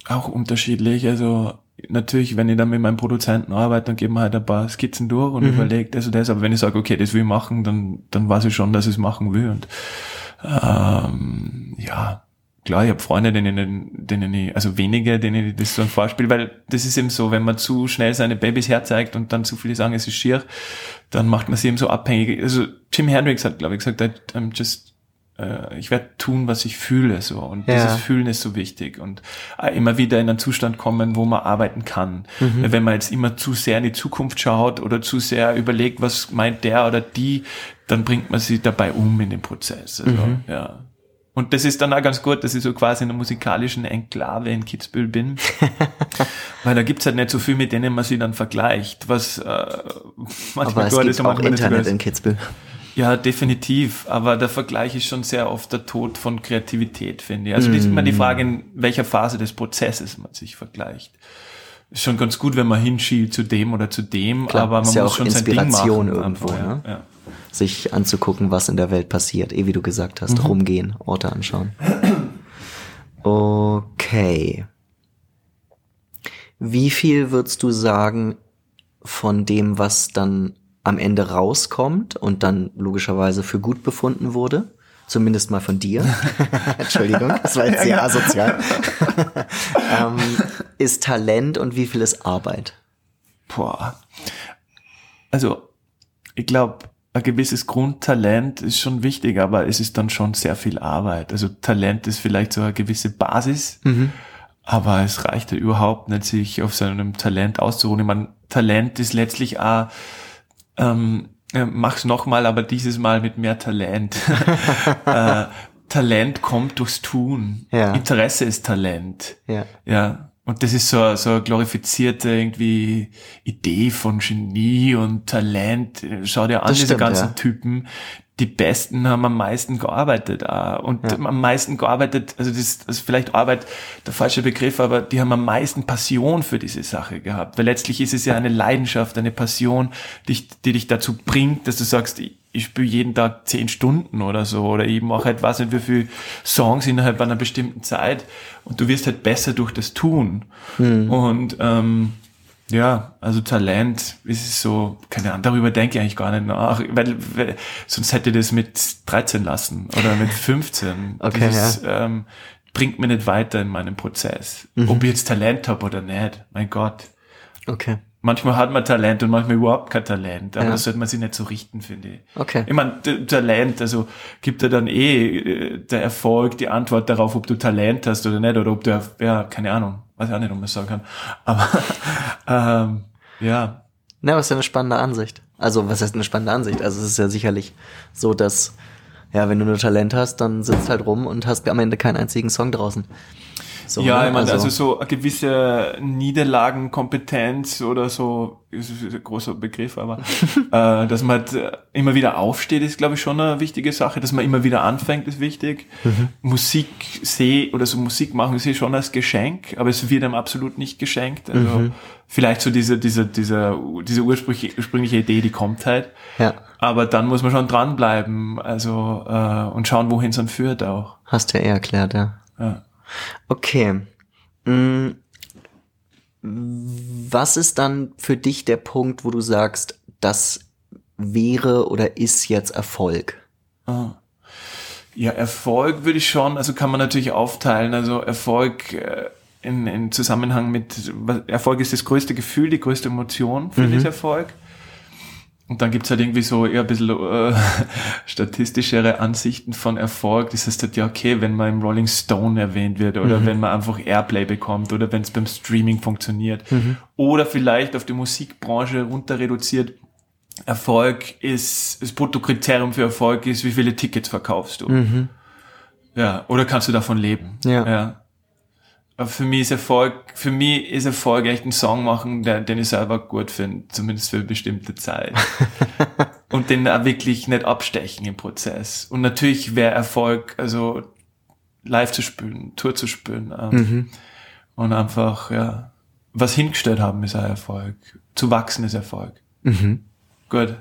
auch unterschiedlich. Also natürlich, wenn ich dann mit meinem Produzenten arbeite, dann geben wir halt ein paar Skizzen durch und mhm. überlege das und das. Aber wenn ich sage, okay, das will ich machen, dann, dann weiß ich schon, dass ich es machen will. Und ähm, ja, klar, ich habe Freunde, denen, denen ich, also wenige, denen ich das so ein Vorspiel, weil das ist eben so, wenn man zu schnell seine Babys herzeigt und dann zu viele sagen, es ist schier, dann macht man sie eben so abhängig. Also Jim Hendrix hat, glaube ich, gesagt, I'm just ich werde tun, was ich fühle, so. Und ja. dieses Fühlen ist so wichtig und äh, immer wieder in einen Zustand kommen, wo man arbeiten kann. Mhm. Wenn man jetzt immer zu sehr in die Zukunft schaut oder zu sehr überlegt, was meint der oder die, dann bringt man sie dabei um in den Prozess. Also, mhm. ja. Und das ist dann auch ganz gut, dass ich so quasi in einer musikalischen Enklave in Kitzbühel bin. (laughs) Weil da gibt's halt nicht so viel, mit denen man sich dann vergleicht, was äh, manchmal Aber es gibt ist auch Internet in Kitzbühel. Ja, definitiv. Aber der Vergleich ist schon sehr oft der Tod von Kreativität, finde ich. Also mm. ist immer die Frage, in welcher Phase des Prozesses man sich vergleicht. Ist schon ganz gut, wenn man hinschielt zu dem oder zu dem, Klar, aber man muss ja schon Inspiration sein Ding machen. irgendwo, einfach, ne? ja. Sich anzugucken, was in der Welt passiert, eh wie du gesagt hast, mhm. rumgehen, Orte anschauen. Okay. Wie viel würdest du sagen von dem, was dann am Ende rauskommt und dann logischerweise für gut befunden wurde. Zumindest mal von dir. (laughs) Entschuldigung, das war jetzt sehr asozial. (laughs) ähm, ist Talent und wie viel ist Arbeit? Boah. Also, ich glaube, ein gewisses Grundtalent ist schon wichtig, aber es ist dann schon sehr viel Arbeit. Also Talent ist vielleicht so eine gewisse Basis, mhm. aber es reicht ja überhaupt nicht, sich auf seinem Talent auszuruhen. Ich meine, Talent ist letztlich auch ähm, äh, mach's nochmal, aber dieses Mal mit mehr Talent. (laughs) äh, Talent kommt durchs Tun. Ja. Interesse ist Talent. Ja. ja. Und das ist so, so eine glorifizierte irgendwie Idee von Genie und Talent. Schau dir an, das diese stimmt, ganzen ja. Typen, die Besten haben am meisten gearbeitet auch. und ja. am meisten gearbeitet, also das, ist, ist vielleicht Arbeit der falsche Begriff, aber die haben am meisten Passion für diese Sache gehabt, weil letztlich ist es ja eine Leidenschaft, eine Passion, die, die dich dazu bringt, dass du sagst, ich, ich spiele jeden Tag zehn Stunden oder so oder ich mache halt was nicht wie viele Songs innerhalb einer bestimmten Zeit und du wirst halt besser durch das Tun mhm. und ähm, ja, also Talent ist so, keine Ahnung, darüber denke ich eigentlich gar nicht nach, weil, weil sonst hätte ich das mit 13 lassen oder mit (laughs) 15. okay, Dieses, ja. ähm, bringt mir nicht weiter in meinem Prozess. Mhm. Ob ich jetzt Talent habe oder nicht, mein Gott. Okay. Manchmal hat man Talent und manchmal überhaupt kein Talent, aber ja. das sollte man sich nicht so richten, finde ich. Okay. Ich meine, Talent, also gibt er dann eh äh, der Erfolg die Antwort darauf, ob du Talent hast oder nicht, oder ob du, ja, keine Ahnung, weiß ich auch nicht, ob man es sagen kann. Aber (laughs) ähm, ja. Na, was ist ja eine spannende Ansicht. Also, was heißt eine spannende Ansicht? Also, es ist ja sicherlich so, dass, ja, wenn du nur Talent hast, dann sitzt halt rum und hast am Ende keinen einzigen Song draußen. So, ja, ne? ich meine, also, also so eine gewisse Niederlagenkompetenz oder so, ist ein großer Begriff, aber (laughs) äh, dass man halt äh, immer wieder aufsteht, ist, glaube ich, schon eine wichtige Sache. Dass man immer wieder anfängt, ist wichtig. Mhm. Musik sehe oder so Musik machen sie schon als Geschenk, aber es wird einem absolut nicht geschenkt. Also mhm. vielleicht so diese, diese, diese, diese ursprüngliche, ursprüngliche Idee, die kommt halt. Ja. Aber dann muss man schon dranbleiben, also äh, und schauen, wohin es dann führt auch. Hast du ja eh erklärt, ja. Ja. Okay. Mm, was ist dann für dich der Punkt, wo du sagst, das wäre oder ist jetzt Erfolg? Ah. Ja, Erfolg würde ich schon, also kann man natürlich aufteilen. Also Erfolg äh, in, in Zusammenhang mit, Erfolg ist das größte Gefühl, die größte Emotion, finde mhm. ich Erfolg. Und dann gibt's halt irgendwie so eher ein bisschen äh, (laughs) statistischere Ansichten von Erfolg. Das heißt halt, ja, okay, wenn man im Rolling Stone erwähnt wird oder mhm. wenn man einfach Airplay bekommt oder wenn es beim Streaming funktioniert. Mhm. Oder vielleicht auf die Musikbranche runter reduziert. Erfolg ist, das Bruttokriterium für Erfolg ist, wie viele Tickets verkaufst du. Mhm. Ja, oder kannst du davon leben? Ja. ja. Für mich ist Erfolg, für mich ist Erfolg echt ein Song machen, der, den ich selber gut finde, zumindest für eine bestimmte Zeit. (laughs) und den auch wirklich nicht abstechen im Prozess. Und natürlich wäre Erfolg, also live zu spielen, Tour zu spielen ähm, mhm. und einfach, ja, was hingestellt haben ist ein Erfolg. Zu wachsen ist Erfolg. Mhm. Gut.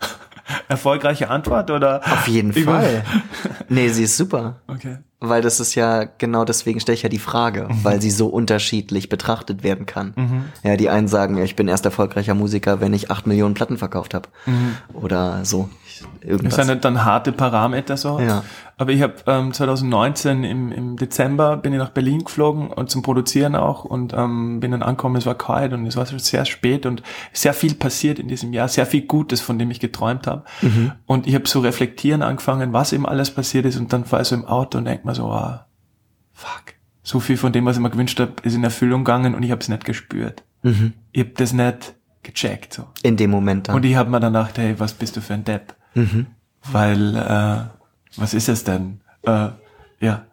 (laughs) Erfolgreiche Antwort oder? Auf jeden Fall. (laughs) nee, sie ist super. Okay. Weil das ist ja, genau deswegen stelle ich ja die Frage, mhm. weil sie so unterschiedlich betrachtet werden kann. Mhm. Ja, die einen sagen, ich bin erst erfolgreicher Musiker, wenn ich acht Millionen Platten verkauft habe. Mhm. Oder so. Irgendwas. Das sind dann harte Parameter so. Ja. Aber ich habe ähm, 2019 im, im Dezember bin ich nach Berlin geflogen und zum Produzieren auch und ähm, bin dann angekommen, es war kalt und es war schon sehr spät und sehr viel passiert in diesem Jahr, sehr viel Gutes, von dem ich geträumt habe. Mhm. Und ich habe so reflektieren angefangen, was eben alles passiert ist und dann fahre ich so im Auto und denke mir so, ah, fuck, so viel von dem, was ich mir gewünscht habe, ist in Erfüllung gegangen und ich habe es nicht gespürt. Mhm. Ich habe das nicht gecheckt. So. In dem Moment dann. Und ich habe mir dann gedacht, hey, was bist du für ein Depp? Mhm. Weil, äh, was ist es denn? Äh, ja,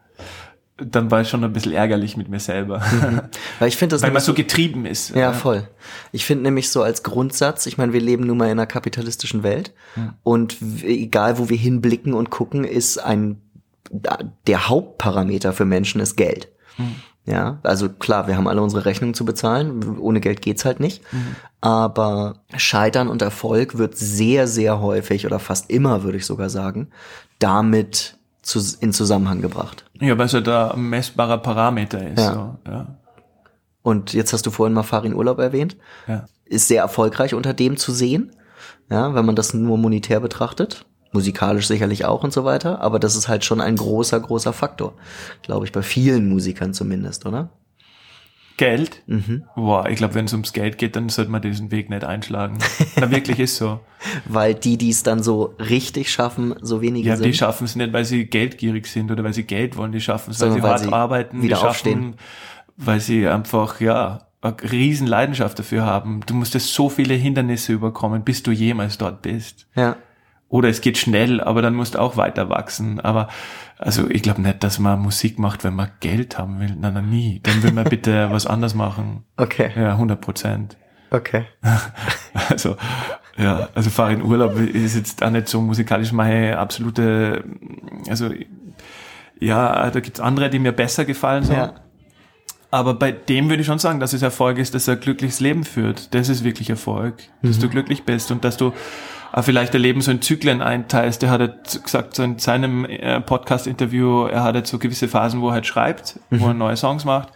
dann war ich schon ein bisschen ärgerlich mit mir selber. Mhm. Weil ich finde das Weil man so getrieben ist. Ja, äh. voll. Ich finde nämlich so als Grundsatz, ich meine, wir leben nun mal in einer kapitalistischen Welt mhm. und egal wo wir hinblicken und gucken, ist ein der Hauptparameter für Menschen ist Geld. Mhm. Ja, also klar, wir haben alle unsere Rechnungen zu bezahlen. Ohne Geld geht's halt nicht. Mhm. Aber Scheitern und Erfolg wird sehr, sehr häufig oder fast immer, würde ich sogar sagen, damit zu, in Zusammenhang gebracht. Ja, weil es ja da ein messbarer Parameter ist. Ja. So, ja. Und jetzt hast du vorhin mal Farin Urlaub erwähnt. Ja. Ist sehr erfolgreich unter dem zu sehen. Ja, wenn man das nur monetär betrachtet musikalisch sicherlich auch und so weiter, aber das ist halt schon ein großer, großer Faktor, glaube ich, bei vielen Musikern zumindest, oder? Geld? Mhm. Boah, ich glaube, wenn es ums Geld geht, dann sollte man diesen Weg nicht einschlagen. Na, wirklich ist so. (laughs) weil die, die es dann so richtig schaffen, so wenige ja, sind. Ja, die schaffen es nicht, weil sie geldgierig sind oder weil sie Geld wollen, die schaffen es, weil sie weil hart sie arbeiten, wieder die schaffen, aufstehen. weil sie einfach, ja, eine riesen Leidenschaft dafür haben. Du musstest so viele Hindernisse überkommen, bis du jemals dort bist. Ja. Oder es geht schnell, aber dann musst du auch weiter wachsen. Aber also ich glaube nicht, dass man Musik macht, wenn man Geld haben will. Nein, nein, nie. Dann will man bitte (laughs) was anders machen. Okay. Ja, 100 Prozent. Okay. (laughs) also ja, also fahre in Urlaub ist jetzt auch nicht so musikalisch meine absolute, also ja, da gibt's andere, die mir besser gefallen. So. Ja. Aber bei dem würde ich schon sagen, dass es Erfolg ist, dass er ein glückliches Leben führt. Das ist wirklich Erfolg, dass mhm. du glücklich bist und dass du vielleicht Leben so in Zyklen einteilst. Der hat jetzt gesagt, so in seinem äh, Podcast-Interview, er hat jetzt so gewisse Phasen, wo er halt schreibt, mhm. wo er neue Songs macht.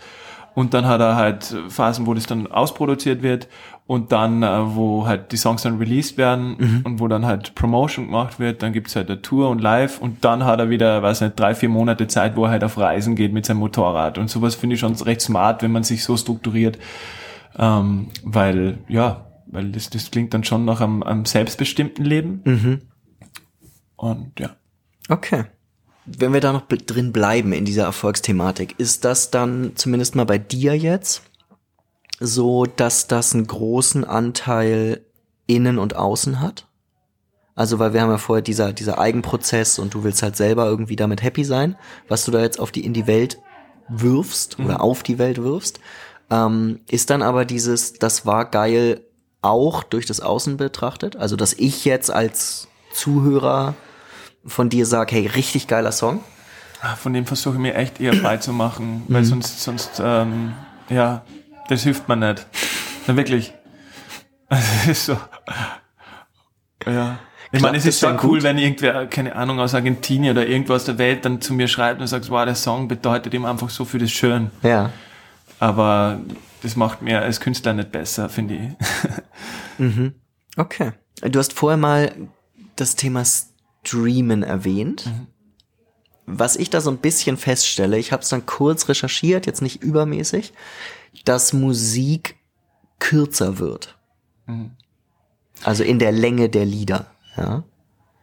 Und dann hat er halt Phasen, wo das dann ausproduziert wird und dann, äh, wo halt die Songs dann released werden mhm. und wo dann halt Promotion gemacht wird, dann gibt's halt eine Tour und Live und dann hat er wieder, weiß nicht, drei, vier Monate Zeit, wo er halt auf Reisen geht mit seinem Motorrad. Und sowas finde ich schon recht smart, wenn man sich so strukturiert. Ähm, weil, ja, weil das, das klingt dann schon nach einem, einem selbstbestimmten Leben. Mhm. Und ja. Okay. Wenn wir da noch drin bleiben in dieser Erfolgsthematik, ist das dann zumindest mal bei dir jetzt so, dass das einen großen Anteil innen und außen hat? Also, weil wir haben ja vorher dieser, dieser Eigenprozess und du willst halt selber irgendwie damit happy sein, was du da jetzt auf die, in die Welt wirfst mhm. oder auf die Welt wirfst. Ähm, ist dann aber dieses, das war geil, auch durch das Außen betrachtet? Also, dass ich jetzt als Zuhörer von dir sage, hey, richtig geiler Song? Ah, von dem versuche ich mir echt eher beizumachen, weil mhm. sonst, sonst, ähm, ja, das hilft mir nicht. Na, wirklich. (laughs) Also, es ist so. Ja. Ich meine, es ist schon cool, gut. wenn irgendwer, keine Ahnung, aus Argentinien oder irgendwo aus der Welt dann zu mir schreibt und sagt, wow, der Song bedeutet ihm einfach so viel das Schön. Ja. Aber das macht mir als Künstler nicht besser, finde ich. (laughs) mhm. Okay. Du hast vorher mal das Thema Streamen erwähnt. Mhm. Was ich da so ein bisschen feststelle, ich habe es dann kurz recherchiert, jetzt nicht übermäßig, dass Musik kürzer wird. Mhm. Also in der Länge der Lieder. Ja.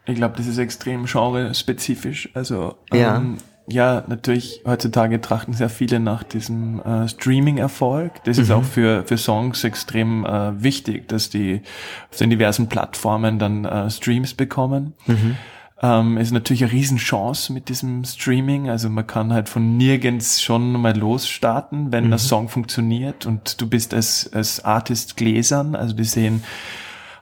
Ich glaube, das ist extrem genre-spezifisch. Also ähm, ja, natürlich, heutzutage trachten sehr viele nach diesem äh, Streaming-Erfolg. Das mhm. ist auch für, für Songs extrem äh, wichtig, dass die auf den diversen Plattformen dann äh, Streams bekommen. Mhm. Ähm, ist natürlich eine Riesenchance mit diesem Streaming. Also man kann halt von nirgends schon mal losstarten, wenn mhm. der Song funktioniert und du bist als, als Artist gläsern. Also die sehen,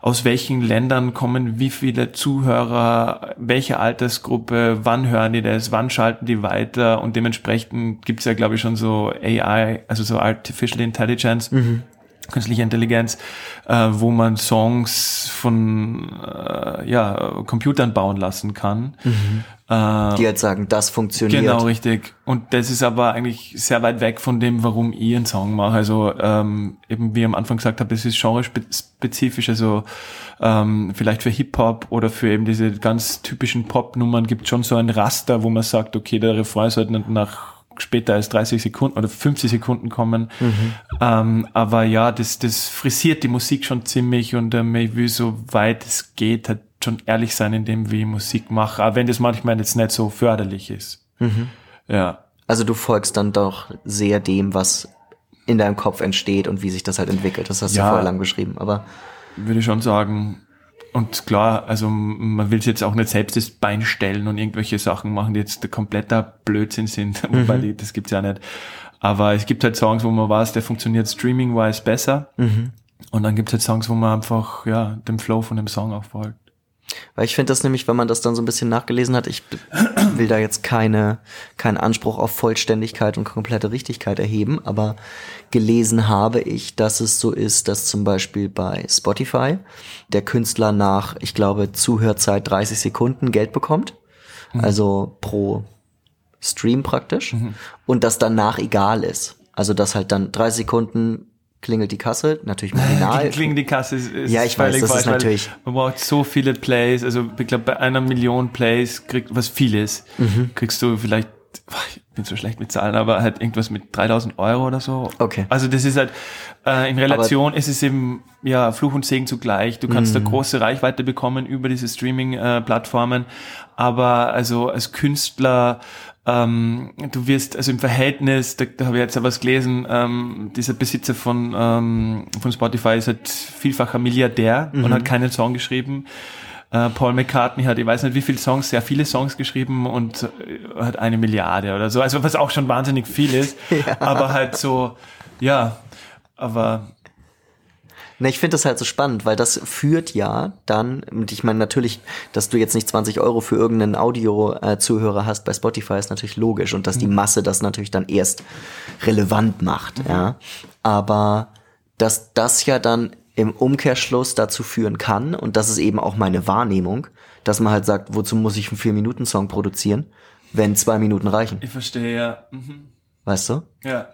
aus welchen Ländern kommen wie viele Zuhörer, welche Altersgruppe, wann hören die das, wann schalten die weiter und dementsprechend gibt's ja, glaube ich, schon so AI, also so Artificial Intelligence. Mhm künstliche Intelligenz, äh, wo man Songs von äh, ja, Computern bauen lassen kann. Mhm. Äh, Die jetzt sagen, das funktioniert. Genau, richtig. Und das ist aber eigentlich sehr weit weg von dem, warum ich einen Song mache. Also ähm, eben wie ich am Anfang gesagt habe, das ist genre-spezifisch, also ähm, vielleicht für Hip-Hop oder für eben diese ganz typischen Pop-Nummern gibt schon so ein Raster, wo man sagt, okay, der Refrain sollte nach später als 30 Sekunden oder 50 Sekunden kommen. Mhm. Ähm, aber ja, das, das frisiert die Musik schon ziemlich und ähm, ich will so weit es geht halt schon ehrlich sein in dem, wie ich Musik mache, auch wenn das manchmal jetzt nicht so förderlich ist. Mhm. Ja. Also du folgst dann doch sehr dem, was in deinem Kopf entsteht und wie sich das halt entwickelt. Das hast ja, du vorher lang beschrieben, aber würde ich schon sagen, und klar, also man will jetzt auch nicht selbst das Bein stellen und irgendwelche Sachen machen, die jetzt kompletter Blödsinn sind, (laughs) mhm. wobei die, das gibt's ja nicht. Aber es gibt halt Songs, wo man weiß, der funktioniert streaming-wise besser. Mhm. Und dann gibt's halt Songs, wo man einfach ja dem Flow von dem Song auch folgt. Weil ich finde das nämlich, wenn man das dann so ein bisschen nachgelesen hat, ich (clears throat) will da jetzt keine, keinen Anspruch auf Vollständigkeit und komplette Richtigkeit erheben, aber gelesen habe ich, dass es so ist, dass zum Beispiel bei Spotify der Künstler nach, ich glaube, Zuhörzeit 30 Sekunden Geld bekommt. Mhm. Also pro Stream praktisch. Mhm. Und das danach egal ist. Also dass halt dann 30 Sekunden klingelt die Kasse, natürlich (laughs) marginal. klingelt die Kasse ist, ist Ja, ich weiß, das ist natürlich. Man braucht so viele Plays, also ich glaube bei einer Million Plays kriegt was vieles, mhm. kriegst du vielleicht ich bin so schlecht mit Zahlen, aber halt irgendwas mit 3000 Euro oder so. Okay. Also das ist halt, äh, in Relation aber ist es eben, ja, Fluch und Segen zugleich. Du kannst mm. da mhm. große Reichweite bekommen über diese Streaming-Plattformen, aber also als Künstler ähm, du wirst, also im Verhältnis, da, da habe ich jetzt ja was gelesen, ähm, dieser Besitzer von, ähm, von Spotify ist halt vielfacher Milliardär mhm. und hat keinen Song geschrieben. Äh, Paul McCartney hat, ich weiß nicht wie viele Songs, sehr viele Songs geschrieben und äh, hat eine Milliarde oder so, also was auch schon wahnsinnig viel ist, (laughs) ja. aber halt so, ja, aber na, ich finde das halt so spannend, weil das führt ja dann, und ich meine natürlich, dass du jetzt nicht 20 Euro für irgendeinen Audio-Zuhörer hast bei Spotify ist natürlich logisch und dass die mhm. Masse das natürlich dann erst relevant macht, mhm. ja. Aber dass das ja dann im Umkehrschluss dazu führen kann, und das ist eben auch meine Wahrnehmung, dass man halt sagt, wozu muss ich einen 4-Minuten-Song produzieren, wenn zwei Minuten reichen? Ich verstehe, ja. Mhm. Weißt du? Ja.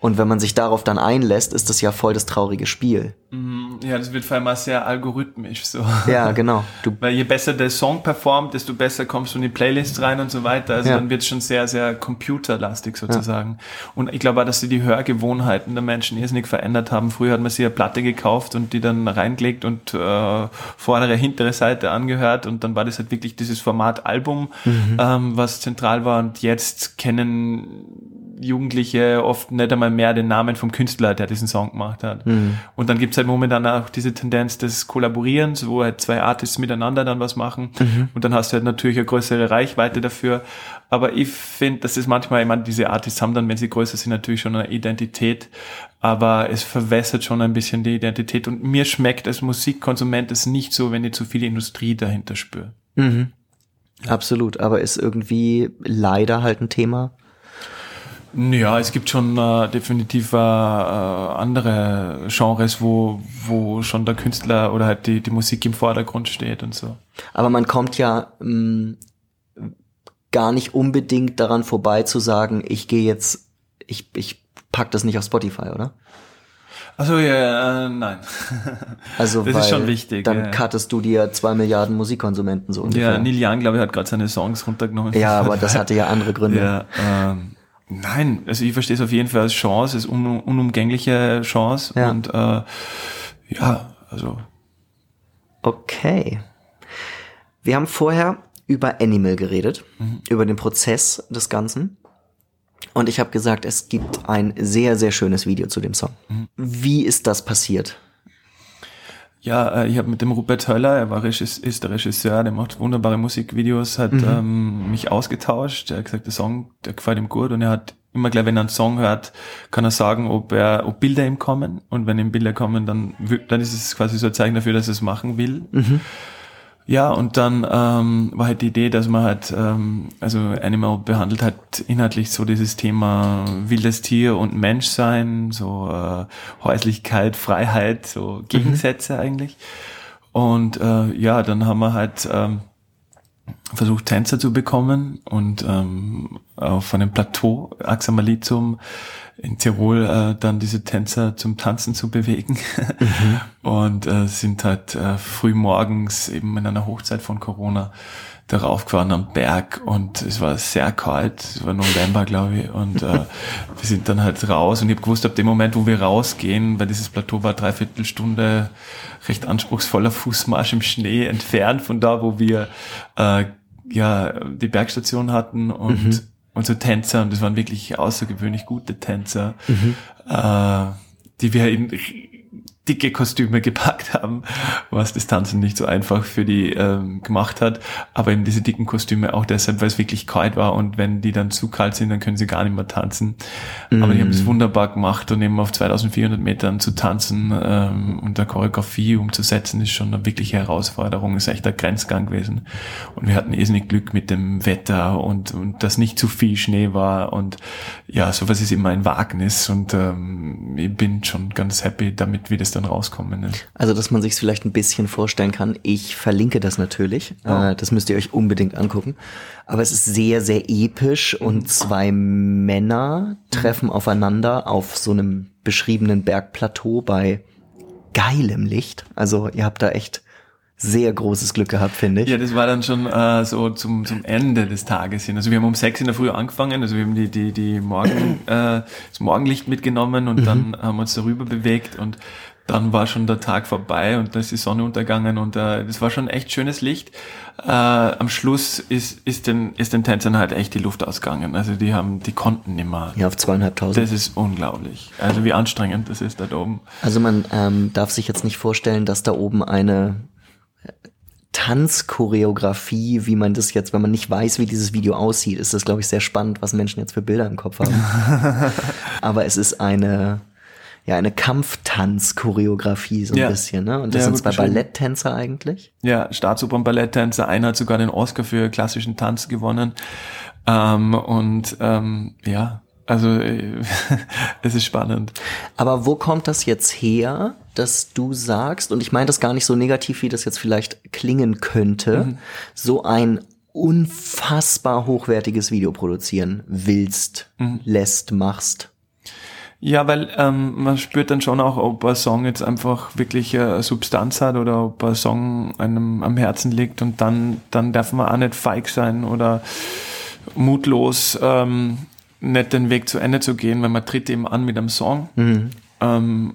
Und wenn man sich darauf dann einlässt, ist das ja voll das traurige Spiel. Mhm. Ja, das wird vor allem sehr algorithmisch so. Ja, genau. (laughs) Du Weil je besser der Song performt, desto besser kommst du in die Playlist rein und so weiter. Also ja. dann wird es schon sehr, sehr computerlastig sozusagen. Ja. Und ich glaube auch, dass sie die Hörgewohnheiten der Menschen irrsinnig verändert haben. Früher hat man sich eine Platte gekauft und die dann reingelegt und äh, vordere, hintere Seite angehört und dann war das halt wirklich dieses Format Album, mhm. ähm, was zentral war und jetzt kennen Jugendliche oft nicht einmal mehr den Namen vom Künstler, der diesen Song gemacht hat. Mhm. Und dann gibt's halt momentan auch diese Tendenz des Kollaborierens, wo halt zwei Artists miteinander dann was machen mhm. und dann hast du halt natürlich eine größere Reichweite dafür. Aber ich finde, das ist manchmal, ich meine, diese Artists haben dann, wenn sie größer sind, natürlich schon eine Identität, aber es verwässert schon ein bisschen die Identität und mir schmeckt als Musikkonsument es nicht so, wenn ich zu viel Industrie dahinter spüre. Mhm. Absolut, aber ist irgendwie leider halt ein Thema, ja, es gibt schon äh, definitiv äh, andere Genres, wo, wo schon der Künstler oder halt die, die Musik im Vordergrund steht und so. Aber man kommt ja mh, mm, gar nicht unbedingt daran vorbei zu sagen, ich gehe jetzt, ich, ich pack das nicht auf Spotify, oder? Also ja, äh, nein. (laughs) Also das ist schon wichtig. Dann ja. cuttest du dir zwei Milliarden Musikkonsumenten so ungefähr. Ja, Neil Young, glaube ich, hat gerade seine Songs runtergenommen. Ja, aber das hatte ja andere Gründe. (laughs) Ja, ähm, Nein, also ich verstehe es auf jeden Fall als Chance, als un unumgängliche Chance. Ja. Und äh, ja, also. Okay. Wir haben vorher über Animal geredet, mhm. über den Prozess des Ganzen. Und ich habe gesagt, es gibt ein sehr, sehr schönes Video zu dem Song. Mhm. Wie ist das passiert? Ja, äh, ich habe mit dem Rupert Höller, er war Regisseur, ist der Regisseur, der macht wunderbare Musikvideos, hat mhm. ähm, mich ausgetauscht. Er hat gesagt, der Song, der gefällt ihm gut und er hat immer gleich, wenn er einen Song hört, kann er sagen, ob er, ob Bilder ihm kommen und wenn ihm Bilder kommen, dann, dann ist es quasi so ein Zeichen dafür, dass er es machen will. Mhm. Ja, und dann ähm, war halt die Idee, dass man halt, ähm, also Animal behandelt hat inhaltlich so dieses Thema wildes Tier und Menschsein, so äh, Häuslichkeit, Freiheit, so Gegensätze mhm. eigentlich. Und äh, ja, dann haben wir halt ähm, versucht Tänzer zu bekommen und ähm, auf einem Plateau Axamalizum in Tirol äh, dann diese Tänzer zum Tanzen zu bewegen. Mhm. (laughs) und äh, sind halt äh, früh morgens eben in einer Hochzeit von Corona darauf gefahren am Berg und es war sehr kalt, es war November glaube ich. Und äh, (laughs) wir sind dann halt raus. Und ich habe gewusst, ab dem Moment, wo wir rausgehen, weil dieses Plateau war dreiviertel Stunde recht anspruchsvoller Fußmarsch im Schnee entfernt von da, wo wir äh, ja die Bergstation hatten. Und mhm. Unsere Tänzer, und das waren wirklich außergewöhnlich gute Tänzer, mhm. äh, die wir in dicke Kostüme gepackt haben, was das Tanzen nicht so einfach für die ähm, gemacht hat. Aber eben diese dicken Kostüme auch deshalb, weil es wirklich kalt war und wenn die dann zu kalt sind, dann können sie gar nicht mehr tanzen. Mm. Aber die haben es wunderbar gemacht und eben auf 2400 Metern zu tanzen ähm, und der Choreografie umzusetzen, ist schon eine wirkliche Herausforderung, ist echt ein Grenzgang gewesen. Und wir hatten irrsinnig Glück mit dem Wetter und, und dass nicht zu viel Schnee war und ja, sowas ist immer ein Wagnis und ähm, ich bin schon ganz happy damit, wie das dann dann rauskommen. Ne? Also, dass man sich vielleicht ein bisschen vorstellen kann. Ich verlinke das natürlich. Ja. Äh, das müsst ihr euch unbedingt angucken. Aber es ist sehr, sehr episch und zwei Männer treffen aufeinander auf so einem beschriebenen Bergplateau bei geilem Licht. Also, ihr habt da echt sehr großes Glück gehabt, finde ich. Ja, das war dann schon äh, so zum, zum Ende des Tages hin. Also wir haben um sechs in der Früh angefangen, also wir haben die, die, die Morgen, äh, das Morgenlicht mitgenommen und mhm. dann haben wir uns darüber bewegt und dann war schon der Tag vorbei und dann ist die Sonne untergegangen und äh, das war schon echt schönes Licht. Äh, am Schluss ist, ist, den, ist den Tänzern halt echt die Luft ausgegangen. Also die haben, die konnten nicht mehr. Ja, auf zweieinhalbtausend. Das ist unglaublich. Also wie anstrengend das ist da oben. Also man ähm, darf sich jetzt nicht vorstellen, dass da oben eine Tanzchoreografie, wie man das jetzt, wenn man nicht weiß, wie dieses Video aussieht, ist das, glaube ich, sehr spannend, was Menschen jetzt für Bilder im Kopf haben. (laughs) Aber es ist eine ja eine Kampftanz-Choreografie so ein ja. bisschen, ne? Und das ja, sind zwei Balletttänzer eigentlich? Ja, Staatsopern-Balletttänzer. Einer hat sogar den Oscar für klassischen Tanz gewonnen. Ähm, und ähm, ja, also (laughs) es ist spannend. Aber wo kommt das jetzt her, dass du sagst, und ich meine das gar nicht so negativ, wie das jetzt vielleicht klingen könnte, mhm. so ein unfassbar hochwertiges Video produzieren willst, mhm. lässt, machst? Ja, weil ähm, man spürt dann schon auch, ob ein Song jetzt einfach wirklich äh, Substanz hat oder ob ein Song einem am Herzen liegt und dann, dann darf man auch nicht feig sein oder mutlos ähm, nicht den Weg zu Ende zu gehen, weil man tritt eben an mit einem Song. Mhm ähm,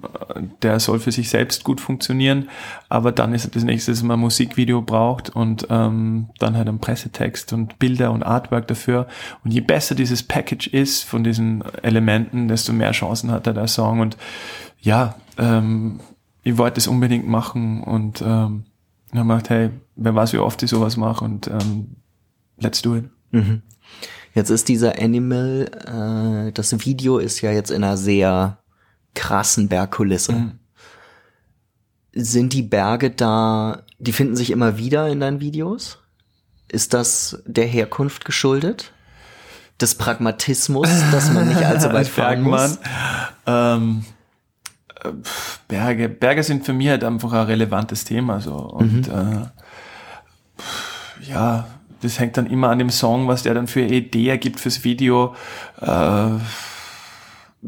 der soll für sich selbst gut funktionieren, aber dann ist das nächste, dass man Musikvideo braucht und ähm, dann halt ein Pressetext und Bilder und Artwork dafür. Und je besser dieses Package ist von diesen Elementen, desto mehr Chancen hat er der Song. Und ja, ähm, ich wollte es unbedingt machen und ähm, dann habe gedacht, hey, wer weiß, wie oft ich sowas mache und ähm, let's do it. Mhm. Jetzt ist dieser Animal, äh, das Video ist ja jetzt in einer sehr krassen Bergkulisse. Mhm. Sind die Berge da, die finden sich immer wieder in deinen Videos? Ist das der Herkunft geschuldet? Des Pragmatismus, dass man nicht allzu (laughs) weit fahren muss? Ähm, äh, Berge, Berge sind für mich halt einfach ein relevantes Thema so und mhm. äh, ja, das hängt dann immer an dem Song, was der dann für Idee ergibt fürs Video. Äh,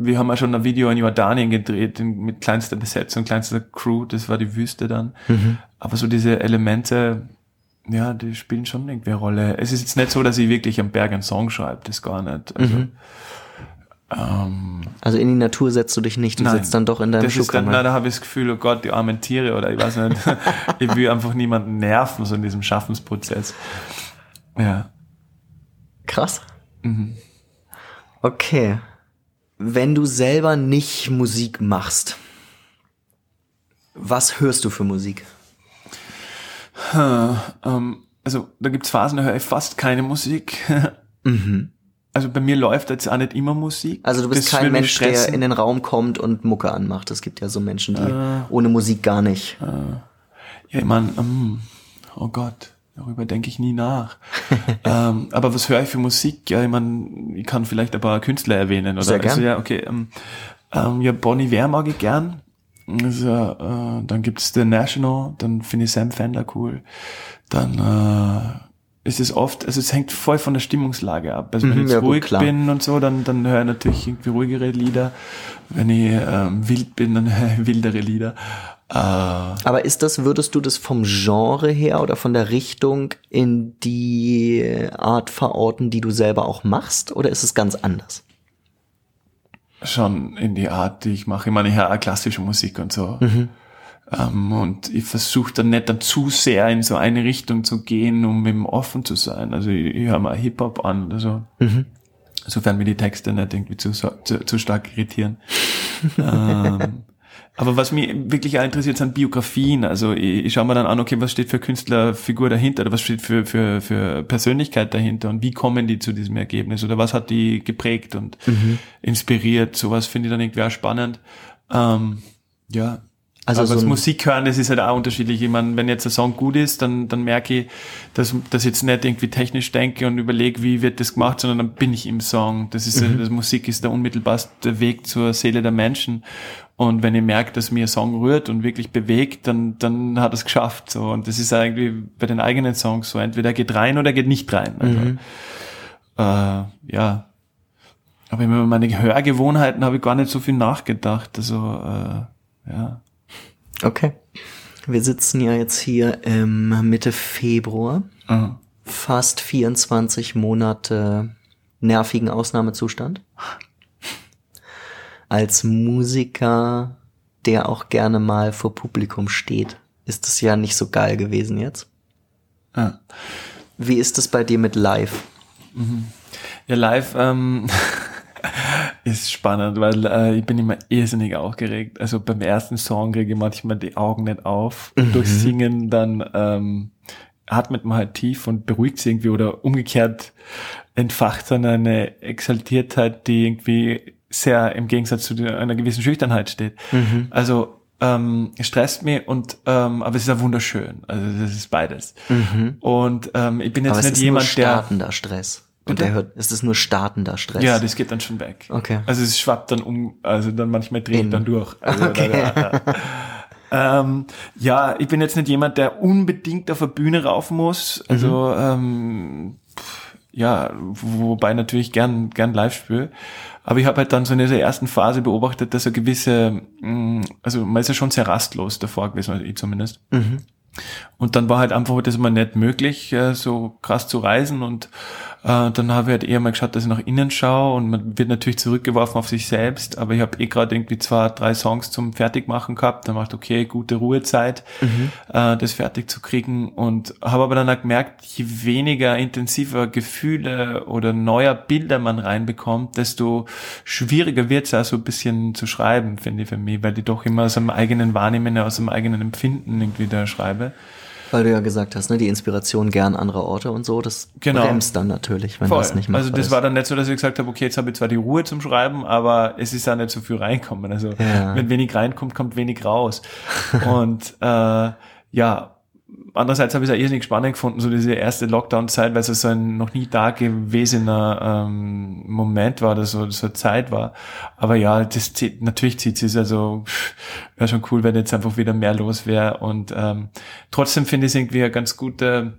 wir haben ja schon ein Video in Jordanien gedreht mit kleinster Besetzung, kleinster Crew, das war die Wüste dann. Mhm. Aber so diese Elemente, ja, die spielen schon irgendwie eine Rolle. Es ist jetzt nicht so, dass ich wirklich am Berg einen Song schreibe, das gar nicht. Also, mhm. ähm, also in die Natur setzt du dich nicht, du nein, sitzt dann doch in deinem dann, nein, da habe ich das Gefühl, oh Gott, die armen Tiere oder ich weiß nicht. (laughs) ich will einfach niemanden nerven, so in diesem Schaffensprozess. Ja. Krass. Mhm. Okay wenn du selber nicht Musik machst, Was hörst du für Musik? ähm, also da gibt's Phasen, da höre ich fast keine Musik. (laughs) mhm. Also bei mir läuft jetzt auch nicht immer Musik. Also du bist das kein Mensch, der in den Raum kommt und Mucke anmacht. Es gibt ja so Menschen, die äh, ohne Musik gar nicht. Äh, ja, ich mein, um, oh Gott, darüber denke ich nie nach. (laughs) ähm, aber was höre ich für Musik? Ja, ich mein, ich kann vielleicht ein paar Künstler erwähnen. Oder? Sehr gern. Also, ja, okay. Ähm, ähm, ja, Bonnie Ware mag ich gern. Also, äh, dann gibt's The National, dann finde ich Sam Fender cool. Dann äh, ist es oft, also es hängt voll von der Stimmungslage ab. Also wenn mhm, ich ja, ruhig gut, bin und so, dann, dann höre ich natürlich irgendwie ruhigere Lieder. Wenn ich ähm, wild bin, dann (laughs) höre ich wildere Lieder. Aber ist das, würdest du das vom Genre her oder von der Richtung in die Art verorten, die du selber auch machst, oder ist es ganz anders? schon in die Art, die ich mache. Ich meine, ich höre auch klassische Musik und so. Mhm. Um, ähm, und ich versuche dann nicht dann zu sehr in so eine Richtung zu gehen, um eben offen zu sein. Also ich, ich höre mal Hip-Hop an oder so. Mhm. Sofern mir die Texte nicht irgendwie zu, zu, zu stark irritieren. um, (laughs) ähm, aber was mich wirklich auch interessiert, sind Biografien. Also ich, ich schaue mir dann an, okay, was steht für Künstlerfigur dahinter oder was steht für, für, für Persönlichkeit dahinter und wie kommen die zu diesem Ergebnis oder was hat die geprägt und mhm. inspiriert. Sowas finde ich dann irgendwie auch spannend. Ähm, ja, also Aber so das Musik hören, das ist halt auch unterschiedlich. Ich meine, wenn jetzt ein Song gut ist, dann, dann merke ich, dass, dass ich jetzt nicht irgendwie technisch denke und überlege, wie wird das gemacht, sondern dann bin ich im Song. Das ist, mhm. das Musik ist der unmittelbarste Weg zur Seele der Menschen. Und wenn ich merke, dass mir ein Song rührt und wirklich bewegt, dann, dann hat es geschafft, so. Und das ist eigentlich bei den eigenen Songs so. Entweder geht rein oder geht nicht rein. Also, mhm. äh, ja. Aber über meine Hörgewohnheiten habe ich gar nicht so viel nachgedacht. Also, äh, ja. Okay. Wir sitzen ja jetzt hier im Mitte Februar. Mhm. Fast 24 Monate nervigen Ausnahmezustand. Als Musiker, der auch gerne mal vor Publikum steht, ist es ja nicht so geil gewesen jetzt. Ja. Wie ist es bei dir mit Live? Mhm. Ja, live, ähm, (laughs) ist spannend, weil äh, ich bin immer irrsinnig aufgeregt. Also beim ersten Song kriege ich manchmal die Augen nicht auf. Mhm. Durch Singen dann ähm, atmet man halt tief und beruhigt sich irgendwie oder umgekehrt entfacht dann eine Exaltiertheit, die irgendwie sehr im Gegensatz zu einer gewissen Schüchternheit steht. Mhm. Also ähm, stresst mich und ähm, aber es ist ja wunderschön. Also das ist beides. Mhm. Und ähm, ich bin jetzt aber nicht jemand, der startender Stress. Und der hört, ist es nur startender Stress? Ja, das geht dann schon weg. Okay. Also es schwappt dann um, also dann manchmal dreht In. dann durch. Also okay. Da, da, (laughs) ähm, ja, ich bin jetzt nicht jemand, der unbedingt auf der Bühne rauf muss. Also mhm. ähm, ja, wobei natürlich gern gern live spiele. Aber ich habe halt dann so in dieser ersten Phase beobachtet, dass er gewisse, mm, also man ist ja schon sehr rastlos davor gewesen, also ich zumindest. Mhm. Und dann war halt einfach das mal nicht möglich, äh, so krass zu reisen und äh, dann habe ich halt eher mal geschaut, dass ich nach innen schaue und man wird natürlich zurückgeworfen auf sich selbst, aber ich habe eh gerade irgendwie zwei, drei Songs zum Fertigmachen gehabt, dann macht okay, gute Ruhezeit, mhm. äh, das fertig zu kriegen und habe aber dann auch gemerkt, je weniger intensiver Gefühle oder neuer Bilder man reinbekommt, desto schwieriger wird es auch so ein bisschen zu schreiben, finde ich für mich, weil ich doch immer aus einem eigenen Wahrnehmen, aus einem eigenen Empfinden irgendwie da schreibe. Weil du ja gesagt hast, ne, die Inspiration gern andere Orte und so, das genau. bremst dann natürlich, wenn Voll. das nicht machbar Also das ist. war dann nicht so, dass ich gesagt habe, okay, jetzt habe ich zwar die Ruhe zum Schreiben, aber es ist ja nicht so viel reinkommen. Also ja. wenn wenig reinkommt, kommt wenig raus. und äh, ja, andererseits habe ich es auch irrsinnig spannend gefunden, so diese erste Lockdown-Zeit, weil es so ein noch nie da gewesener ähm, Moment war oder so, so Zeit war. Aber ja, das zieht, natürlich zieht es also wäre schon cool, wenn jetzt einfach wieder mehr los wäre. Und ähm, trotzdem finde ich es irgendwie eine ganz gute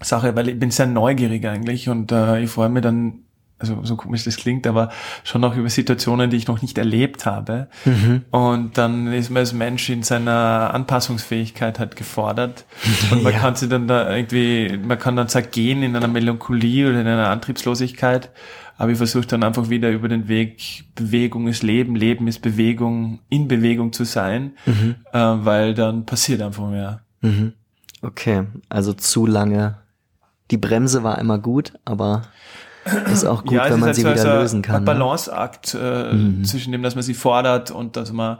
Sache, weil ich bin sehr neugierig eigentlich und äh, ich freue mich dann also so komisch das klingt, aber schon noch über Situationen, die ich noch nicht erlebt habe. Mhm. Und dann ist man als Mensch in seiner Anpassungsfähigkeit halt gefordert. Und man ja. kann sich dann da irgendwie, man kann dann zergehen in einer Melancholie oder in einer Antriebslosigkeit. Aber ich versuche dann einfach wieder über den Weg, Bewegung ist Leben, Leben ist Bewegung, in Bewegung zu sein, mhm. äh, weil dann passiert einfach mehr. Mhm. Okay, also zu lange. Die Bremse war immer gut, aber ist auch gut, ja, wenn man halt sie so wieder lösen kann. Ein ne? Balanceakt äh, mhm. zwischen dem, dass man sie fordert und dass man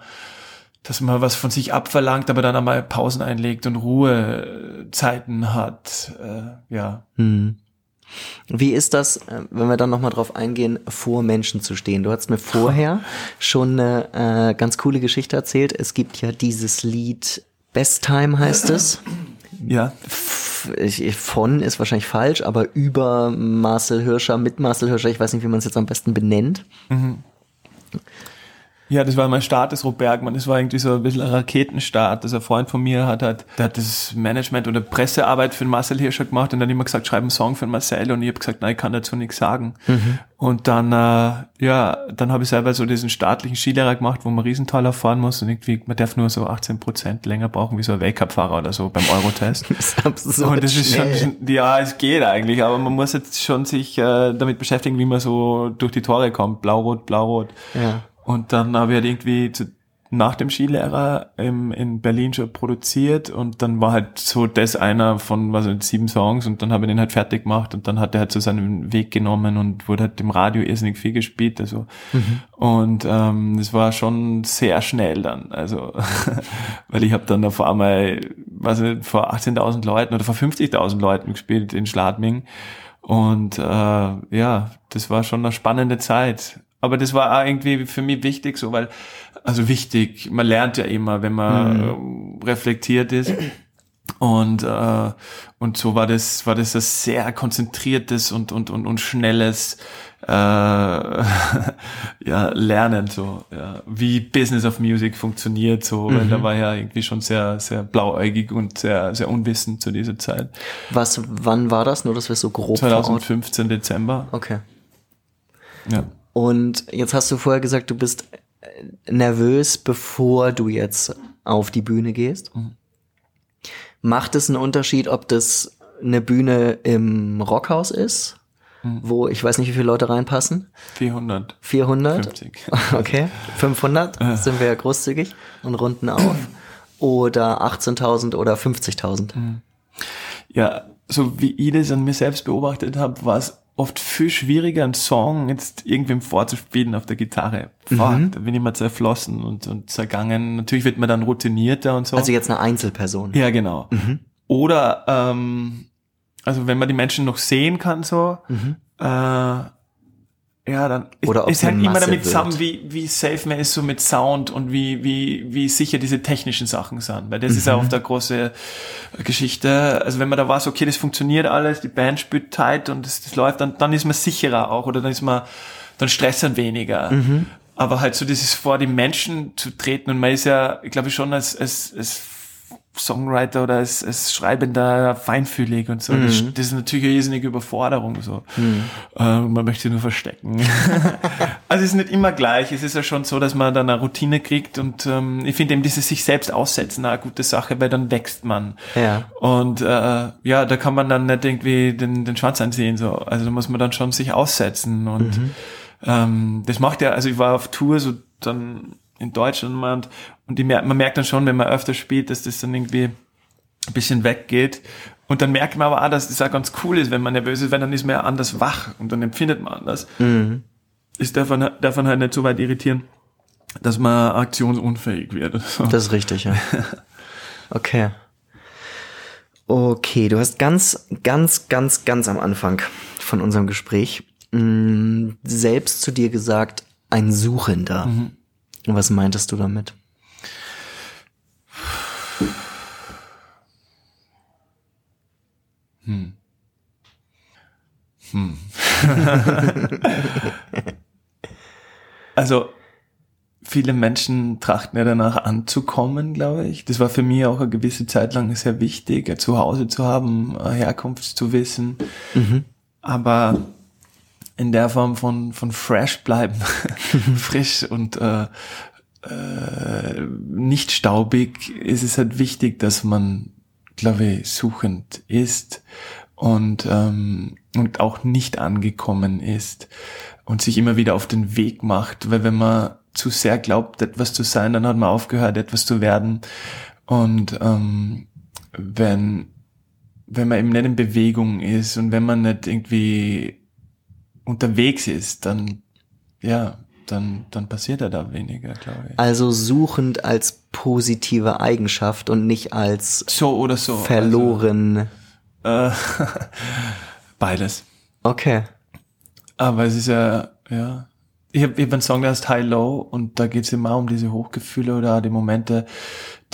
dass man was von sich abverlangt, aber dann einmal Pausen einlegt und Ruhezeiten hat. Äh, ja. Hm. Wie ist das, äh, wenn wir dann nochmal drauf eingehen, vor Menschen zu stehen? Du hast mir vorher (laughs) schon eine äh, ganz coole Geschichte erzählt. Es gibt ja dieses Lied Best Time heißt es. Ja. Ich, von ist wahrscheinlich falsch, aber über Marcel Hirscher, mit Marcel Hirscher, ich weiß nicht, wie man es jetzt am besten benennt. Mhm. Ja, das war mein Start des Rob Bergmann. Das war irgendwie so ein bisschen ein Raketenstart. Das ein Freund von mir hat halt, der hat das Management oder Pressearbeit für den Marcel Hirscher gemacht und dann immer gesagt, schreib einen Song für den Marcel und ich habe gesagt, nein, ich kann dazu nichts sagen. Mhm. Und dann, äh, ja, dann habe ich selber so diesen staatlichen Skilehrer gemacht, wo man Riesentaler fahren muss und irgendwie, man darf nur so 18 Prozent länger brauchen wie so ein Weltcup-Fahrer oder so beim Eurotest. (laughs) das ist absurd und das ist schon, ja, es geht eigentlich, aber man muss jetzt schon sich äh, damit beschäftigen, wie man so durch die Tore kommt. Blau-Rot, Blau-Rot. Ja. Und dann habe ich halt irgendwie zu, nach dem Skilehrer im, in Berlin schon produziert und dann war halt so das einer von was weiß sieben Songs und dann habe ich den halt fertig gemacht und dann hat er halt so seinen Weg genommen und wurde halt im Radio irrsinnig viel gespielt also. Mhm. und ähm, das war schon sehr schnell dann also. (laughs) Weil ich habe dann auf einmal was nicht, vor 18.000 Leuten oder vor 50.000 Leuten gespielt in Schladming. Und äh, ja das war schon eine spannende Zeit aber das war auch irgendwie für mich wichtig, so weil, also wichtig, man lernt ja immer, wenn man mhm. reflektiert ist. Und, äh, und so war das, war das ein sehr konzentriertes und, und, und, und schnelles äh, (laughs) ja, Lernen, so, ja, wie Business of Music funktioniert, so, mhm. weil da war ja irgendwie schon sehr, sehr blauäugig und sehr, sehr unwissend zu dieser Zeit. Was, wann war das? Nur, dass wir so grob 2015 Dezember. Okay. Ja. Und jetzt hast du vorher gesagt, du bist äh, nervös, bevor du jetzt auf die Bühne gehst. Mhm. Macht es einen Unterschied, ob das eine Bühne im Rockhaus ist, mhm. wo ich weiß nicht, wie viele Leute reinpassen? 400. 400? 50. Okay, 500 sind wir ja großzügig und runden auf. Oder 18.000 oder 50.000. Mhm. Ja, so wie ich das an mir selbst beobachtet habe, war es oft viel schwieriger, einen Song jetzt irgendwem vorzuspielen auf der Gitarre. Boah, mhm. Da bin ich mal zerflossen und, und zergangen. Natürlich wird man dann routinierter und so. Also jetzt eine Einzelperson. Ja, genau. Mhm. Oder ähm, also wenn man die Menschen noch sehen kann, so, mhm. äh, ja, dann Oder es hängt immer damit zusammen, wie, wie safe man ist so mit Sound und wie, wie, wie sicher diese technischen Sachen sind. Weil das mhm. ist ja oft eine große Geschichte. Also wenn man da weiß, okay, das funktioniert alles, die Band spielt tight und das, das läuft, dann, dann ist man sicherer auch oder dann ist man, dann stresst man weniger. Mhm. Aber halt so dieses vor die Menschen zu treten und man ist ja, ich glaube schon als, als, als Songwriter oder als, als Schreibender feinfühlig und so. Mhm. Das, das, ist natürlich eine irrsinnige Überforderung. So. Mhm. Äh, man möchte nur verstecken. (laughs) also es ist nicht immer gleich. Es ist ja schon so, dass man dann eine Routine kriegt und ähm, ich finde eben dieses sich selbst aussetzen eine gute Sache, weil dann wächst man. Ja. Und äh, ja, da kann man dann nicht irgendwie den, den Schwanz ansehen. So. Also da muss man dann schon sich aussetzen und mhm. ähm, das macht ja, also ich war auf Tour so dann in Deutschland und die, man merkt dann schon, wenn man öfter spielt, dass das dann irgendwie ein bisschen weggeht. Und dann merkt man aber auch, dass das auch ganz cool ist, wenn man nervös ist, weil dann ist man ja anders wach und dann empfindet man anders. Mhm. Ist davon, davon halt nicht so weit irritieren, dass man aktionsunfähig wird. Das ist richtig, ja. (laughs) Okay. Okay, du hast ganz, ganz, ganz, ganz am Anfang von unserem Gespräch mh, mm, selbst zu dir gesagt, ein Suchender. Mhm. Was meintest du damit? Hm. (laughs) also viele Menschen trachten ja danach anzukommen, glaube ich. Das war für mich auch eine gewisse Zeit lang sehr wichtig, ein Zuhause zu haben, Herkunft zu wissen. Mhm. Aber in der Form von, von fresh bleiben, (laughs) frisch und äh, äh, nicht staubig, ist es halt wichtig, dass man, glaube ich, suchend ist und, ähm, und auch nicht angekommen ist und sich immer wieder auf den Weg macht, weil wenn man zu sehr glaubt, etwas zu sein, dann hat man aufgehört, etwas zu werden. Und ähm, wenn, wenn man eben nicht in Bewegung ist und wenn man nicht irgendwie unterwegs ist, dann ja, dann, dann passiert ja da weniger, glaube ich. Also suchend als positive Eigenschaft und nicht als so oder so. verloren. Also, äh, (laughs) beides. Okay. Aber es ist ja, ja. Ich habe ich hab einen Song, der heißt High Low und da geht es immer um diese Hochgefühle oder die Momente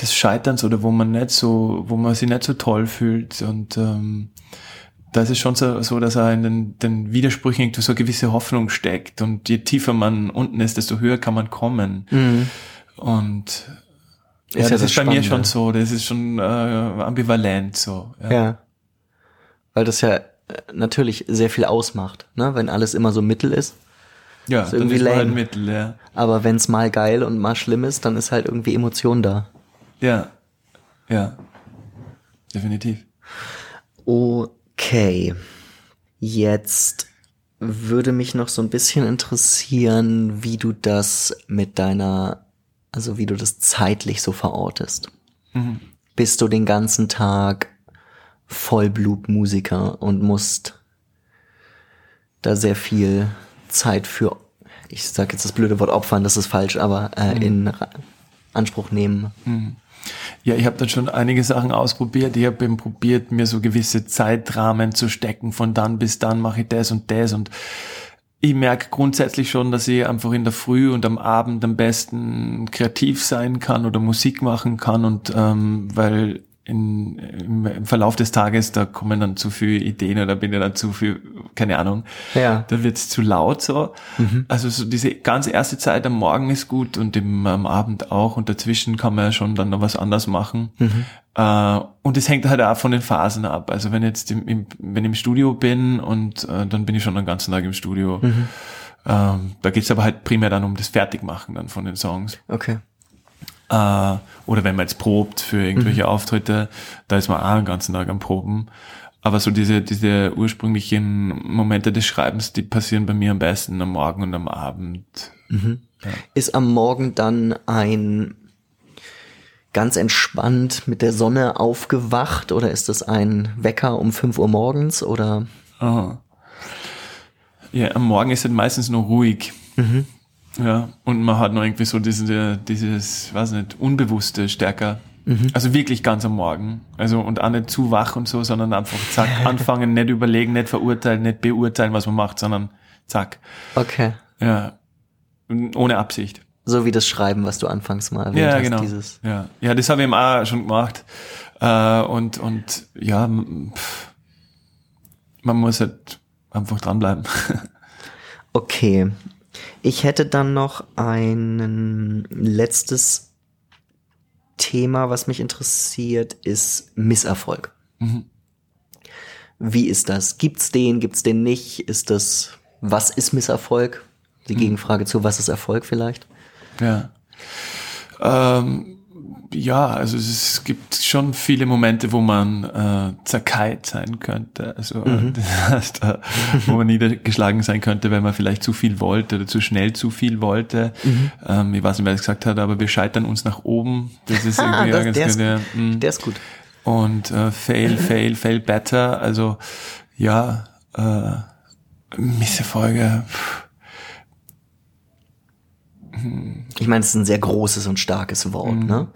des Scheiterns oder wo man nicht so, wo man sich nicht so toll fühlt und ähm, da ist es schon so, so dass er in den, den Widersprüchen irgendwie so eine gewisse Hoffnung steckt und je tiefer man unten ist, desto höher kann man kommen. Mhm. Und ja, Ist ja das, das ist bei mir Spannende. schon so, das ist schon äh, ambivalent so. Ja. Ja. Weil das ja natürlich sehr viel ausmacht, ne? wenn alles immer so mittel ist. Ja, Ist dann irgendwie ist man halt lame. Mittel, ja. Aber wenn es mal geil und mal schlimm ist, dann ist halt irgendwie Emotion da. Ja, ja, definitiv. Okay. Jetzt würde mich noch so ein bisschen interessieren, wie du das mit deiner, also wie du das zeitlich so verortest. Mhm. Bist du den ganzen Tag Vollblutmusiker und musst da sehr viel Zeit für, ich sag jetzt das blöde Wort opfern, das ist falsch, aber äh, in Ra- Anspruch nehmen. Ja, ich habe dann schon einige Sachen ausprobiert. Ich habe eben probiert, mir so gewisse Zeitrahmen zu stecken. Von dann bis dann mache ich das und das. Und ich merke grundsätzlich schon, dass ich einfach in der Früh und am Abend am besten kreativ sein kann oder Musik machen kann. Und ähm, weil in, im, im Verlauf des Tages, da kommen dann zu viele Ideen oder bin ich dann zu viel, keine Ahnung, Ja. da wird's zu laut so. Also so diese ganz erste Zeit am Morgen ist gut und im, am Abend auch und dazwischen kann man ja schon dann noch was anderes machen. Äh, und es hängt halt auch von den Phasen ab. Also wenn jetzt im, im, wenn ich im Studio bin und äh, dann bin ich schon den ganzen Tag im Studio. Ähm, da geht's aber halt primär dann um das Fertigmachen dann von den Songs. Okay. Äh, oder wenn man jetzt probt für irgendwelche Auftritte, da ist man auch den ganzen Tag am Proben. Aber so diese, diese ursprünglichen Momente des Schreibens, die passieren bei mir am besten am Morgen und am Abend. Ist am Morgen dann ein ganz entspannt mit der Sonne aufgewacht oder ist das ein Wecker um 5 Uhr morgens oder? Aha. Ja, am Morgen ist es meistens noch ruhig. Ja, und man hat noch irgendwie so diese, dieses, weiß nicht, Unbewusste stärker. Also wirklich ganz am Morgen. Also und auch nicht zu wach und so, sondern einfach zack, (laughs) anfangen, nicht überlegen, nicht verurteilen, nicht beurteilen, was man macht, sondern zack. Okay. Ja. Ohne Absicht. So wie das Schreiben, was du anfangs mal erwähnt Ja, hast. genau. Dieses. Ja, ja das habe ich eben auch schon gemacht. Äh, und, und ja, pff, man muss halt einfach dranbleiben. (laughs) Okay. Ich hätte dann noch ein letztes Thema, was mich interessiert, ist Misserfolg. Wie ist das? Gibt's den? Gibt's den nicht? Ist das, was ist Misserfolg? Die Gegenfrage zu, was ist Erfolg vielleicht? Ja. Ähm, ja, also es gibt schon viele Momente, wo man äh, zerkeilt sein könnte, also äh, das heißt, äh, wo man niedergeschlagen sein könnte, wenn man vielleicht zu viel wollte oder zu schnell zu viel wollte. Ähm, ich weiß nicht, wer das gesagt hat, aber wir scheitern uns nach oben. Das ist (laughs) Ah, irgendwie das, ganz der, ist, gut, ja. Mm. der ist gut. und äh, fail, fail, fail better. Also ja, äh, Misserfolge. pff, Ich meine, es ist ein sehr großes und starkes Wort, Mhm. ne?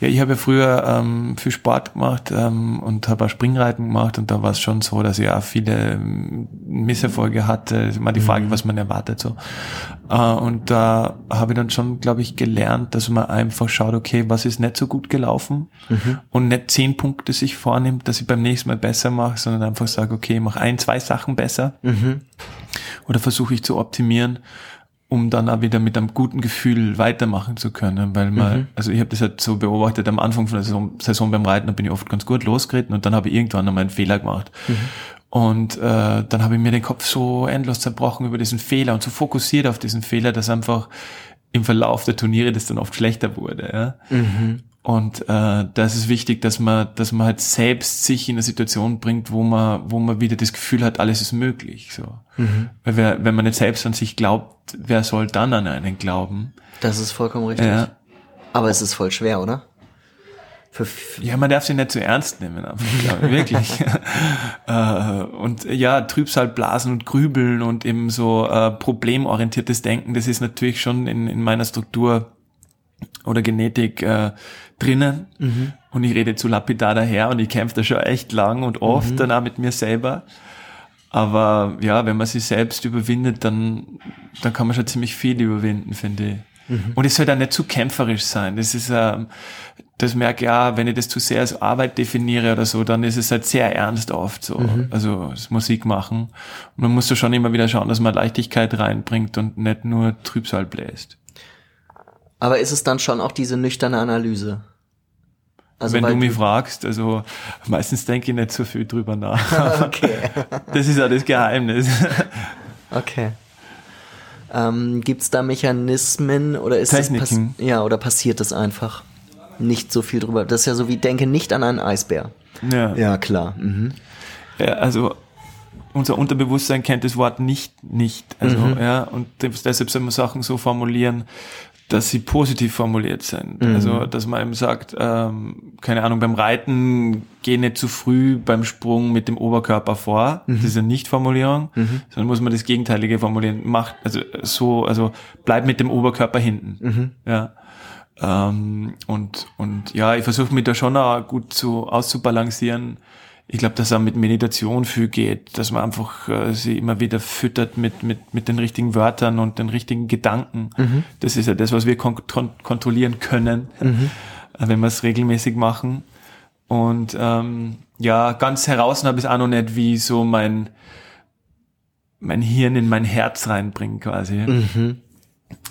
Ja, ich habe ja früher ähm, viel Sport gemacht ähm, und habe auch Springreiten gemacht und da war es schon so, dass ich auch viele ähm, Misserfolge hatte. Immer die Frage, was man erwartet so. Äh, und da habe ich dann schon, glaube ich, gelernt, dass man einfach schaut, okay, was ist nicht so gut gelaufen und nicht zehn Punkte sich vornimmt, dass ich beim nächsten Mal besser mache, sondern einfach sage, okay, ich mache ein, zwei Sachen besser oder versuche ich zu optimieren, um dann auch wieder mit einem guten Gefühl weitermachen zu können, weil man, also ich habe das halt so beobachtet, am Anfang von der Saison, Saison beim Reiten, da bin ich oft ganz gut losgeritten und dann habe ich irgendwann einmal einen Fehler gemacht. Und äh, dann habe ich mir den Kopf so endlos zerbrochen über diesen Fehler und so fokussiert auf diesen Fehler, dass einfach im Verlauf der Turniere das dann oft schlechter wurde. Ja? Und äh, da ist es wichtig, dass man, dass man halt selbst sich in eine Situation bringt, wo man, wo man wieder das Gefühl hat, alles ist möglich. So. Weil wer, wenn man nicht selbst an sich glaubt, wer soll dann an einen glauben? Das ist vollkommen richtig. Ja. Aber es ist voll schwer, oder? Für ja, man darf sie nicht zu ernst nehmen, einfach, glaube ich, wirklich. (laughs) (laughs) äh, und ja, Trübsalblasen und Grübeln und eben so äh, problemorientiertes Denken, das ist natürlich schon in, in meiner Struktur oder Genetik äh, drinnen. Mhm. Und ich rede zu lapidar daher und ich kämpfe da schon echt lang und oft mhm. dann auch mit mir selber. Aber ja, wenn man sich selbst überwindet, dann, dann kann man schon ziemlich viel überwinden, finde ich. Mhm. Und es soll dann nicht zu kämpferisch sein. Das ist, ähm, das merke ich auch, wenn ich das zu sehr als Arbeit definiere oder so, dann ist es halt sehr ernst oft so. Mhm. Also das Musik machen. Und man muss da schon immer wieder schauen, dass man Leichtigkeit reinbringt und nicht nur Trübsal bläst. Aber ist es dann schon auch diese nüchterne Analyse? Also wenn du mich fragst, also meistens denke ich nicht so viel drüber nach. (laughs) okay. Das ist ja das Geheimnis. (laughs) okay. Ähm, Gibt es da Mechanismen oder ist Techniken. das ja oder passiert das einfach? Nicht so viel drüber. Das ist ja so wie denke nicht an einen Eisbär. Ja, ja klar. Mhm. Ja, also unser Unterbewusstsein kennt das Wort nicht nicht. Also mhm. ja und deshalb soll man Sachen so formulieren, dass sie positiv formuliert sind. Mhm. Also, dass man eben sagt, ähm, keine Ahnung, beim Reiten geh nicht zu früh beim Sprung mit dem Oberkörper vor. Mhm. Das ist eine Nicht-Formulierung, mhm. sondern muss man das Gegenteilige formulieren. Macht, also so, also bleib mit dem Oberkörper hinten. Mhm. Ja. Ähm, und, und ja, ich versuche mich da schon auch gut zu auszubalancieren ich glaube, dass auch mit Meditation viel geht, dass man einfach äh, sie immer wieder füttert mit, mit, mit den richtigen Wörtern und den richtigen Gedanken. Mhm. Das ist ja das, was wir kon kon kontrollieren können, mhm. äh, wenn wir es regelmäßig machen. Und ähm, ja, ganz heraus habe ich es auch noch nicht, wie so mein, mein Hirn in mein Herz reinbringen quasi. Mhm.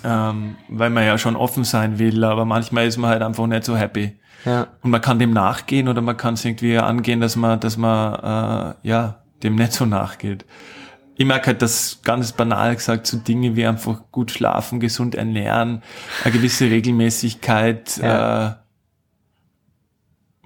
Ähm, weil man ja schon offen sein will, aber manchmal ist man halt einfach nicht so happy. Ja. Und man kann dem nachgehen oder man kann es irgendwie angehen, dass man, dass man äh, ja dem nicht so nachgeht. Ich merke halt, dass ganz banal gesagt so Dinge wie einfach gut schlafen, gesund ernähren, eine gewisse Regelmäßigkeit, ja. äh,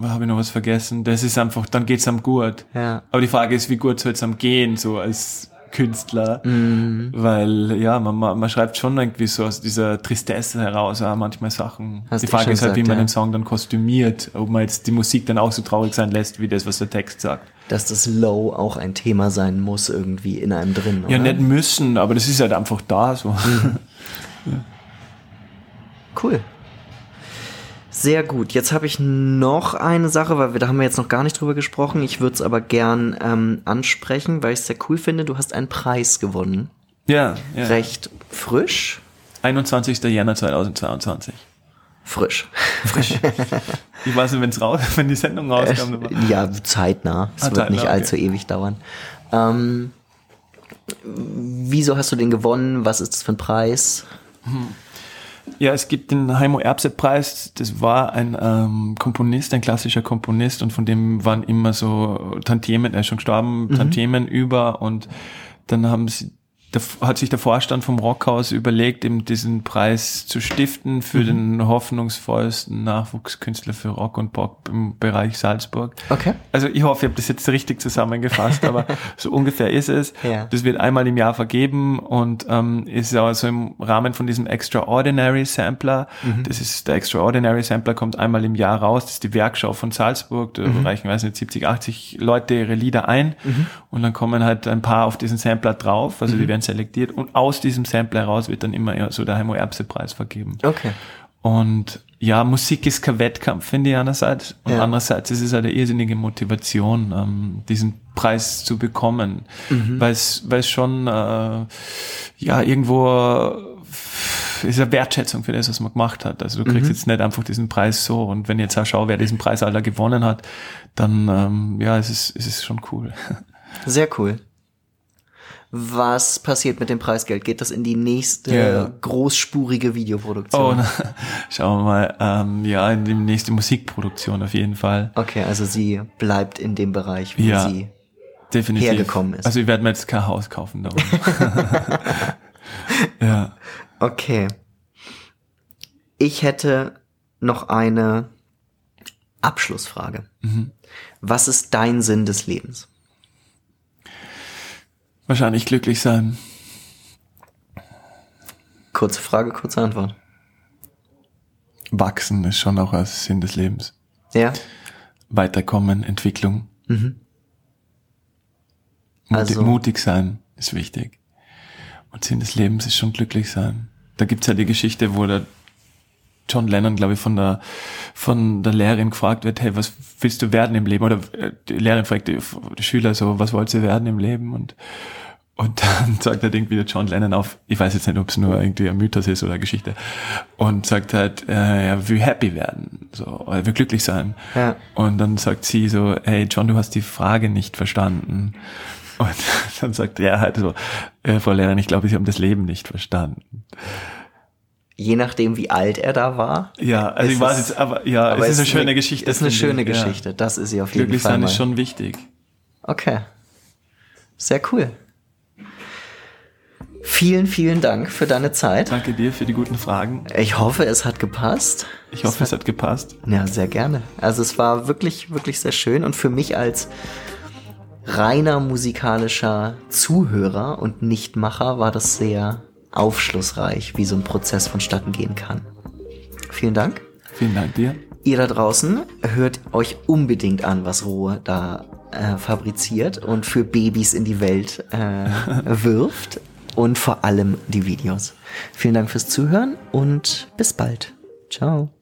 habe ich noch was vergessen? Das ist einfach, dann geht's am gut. Ja. Aber die Frage ist, wie gut soll es am gehen, so als Künstler, mhm. weil ja, man, man, man schreibt schon irgendwie so aus dieser Tristesse heraus ja, manchmal Sachen. Hast die Frage ist halt, gesagt, wie man ja. den Song dann kostümiert, ob man jetzt die Musik dann auch so traurig sein lässt, wie das, was der Text sagt. Dass das Low auch ein Thema sein muss, irgendwie in einem drin. Oder? Ja, nicht müssen, aber das ist halt einfach da so. Mhm. (laughs) ja. Cool. Sehr gut. Jetzt habe ich noch eine Sache, weil wir da haben wir jetzt noch gar nicht drüber gesprochen. Ich würde es aber gern ähm, ansprechen, weil ich es sehr cool finde. Du hast einen Preis gewonnen. Ja, ja. Recht frisch. 21. Jänner 2022. Frisch. Frisch. ich weiß nicht, wenn es raus, (laughs) wenn die Sendung rauskommt. Äh, ja, zeitnah. Es ah, wird zeitnah, nicht allzu okay. ewig dauern. Ähm, wieso hast du den gewonnen? Was ist das für ein Preis? Hm. Ja, es gibt den Heimo Erbse-Preis. Das war ein ähm, Komponist, ein klassischer Komponist und von dem waren immer so Tantiemen, er ist schon gestorben, mhm. Tantiemen über und dann haben sie da hat sich der Vorstand vom Rockhaus überlegt, eben diesen Preis zu stiften für mhm. den hoffnungsvollsten Nachwuchskünstler für Rock und Pop im Bereich Salzburg. Okay. Also ich hoffe, ich habe das jetzt richtig zusammengefasst, aber (laughs) so ungefähr ist es. Ja. Das wird einmal im Jahr vergeben und ähm, ist also im Rahmen von diesem Extraordinary Sampler. Mhm. Das ist der Extraordinary Sampler kommt einmal im Jahr raus. Das ist die Werkschau von Salzburg. Da mhm. reichen, weiß nicht, 70, 80 Leute ihre Lieder ein mhm. und dann kommen halt ein paar auf diesen Sampler drauf. Also die mhm. werden werden selektiert und aus diesem Sample heraus wird dann immer so der Heimo Erbse Preis vergeben. Okay. Und ja, Musik ist kein Wettkampf, finde ich einerseits. Und ja. andererseits ist es eine irrsinnige Motivation, ähm, diesen Preis zu bekommen. Mhm. Weil es weil es schon, äh, ja, irgendwo ist eine Wertschätzung für das, was man gemacht hat. Also du kriegst mhm. jetzt nicht einfach diesen Preis so. Und wenn ich jetzt auch schaue, wer diesen Preis aller gewonnen hat, dann, ähm, ja, es ist, es ist schon cool. (laughs) Sehr cool. Was passiert mit dem Preisgeld? Geht das in die nächste yeah. großspurige Videoproduktion? Oh, na, (laughs) schauen wir mal. Ähm, ja, in die nächste Musikproduktion auf jeden Fall. Okay, also sie bleibt in dem Bereich, wo ja, sie definitiv. hergekommen ist. Also ich werde mir jetzt kein Haus kaufen darum. (laughs) ja. Okay. Ich hätte noch eine Abschlussfrage. Mhm. Was ist dein Sinn des Lebens? Wahrscheinlich glücklich sein. Kurze Frage, kurze Antwort. Wachsen ist schon auch ein Sinn des Lebens. Ja. Weiterkommen, Entwicklung. Mhm. Mutig, also, mutig sein ist wichtig. Und Sinn des Lebens ist schon glücklich sein. Da gibt's ja die Geschichte, wo der John Lennon, glaube ich, von der, von der Lehrerin gefragt wird, hey, was willst du werden im Leben? Oder äh, die Lehrerin fragt die, die Schüler so, was wollt ihr werden im Leben? Und, und dann (laughs) sagt halt irgendwie der John Lennon auf, ich weiß jetzt nicht, ob es nur irgendwie ein Mythos ist oder eine Geschichte, und sagt halt, äh, er will happy werden, so, er will glücklich sein. Ja. Und dann sagt sie so, hey John, du hast die Frage nicht verstanden. Und (laughs) dann sagt er halt so, äh, Frau Lehrerin, ich glaube, Sie haben das Leben nicht verstanden. Je nachdem, wie alt er da war. Ja, also ich weiß jetzt, aber ja, aber es ist eine schöne Geschichte. Es Ist eine schöne Geschichte, ja. das ist sie auf jeden Glücklich Fall. Glücklich sein ist schon wichtig. Okay. Sehr cool. Vielen, vielen Dank für deine Zeit. Danke dir für die guten Fragen. Ich hoffe, es hat gepasst. Ich hoffe, es hat, es hat gepasst. Ja, sehr gerne. Also es war wirklich, wirklich sehr schön und für mich als reiner musikalischer Zuhörer und Nichtmacher war das sehr aufschlussreich, wie so ein Prozess vonstatten gehen kann. Vielen Dank. Vielen Dank dir. Ihr da draußen hört euch unbedingt an, was Ruhe da äh, fabriziert und für Babys in die Welt äh, (laughs) wirft und vor allem die Videos. Vielen Dank fürs Zuhören und bis bald. Ciao.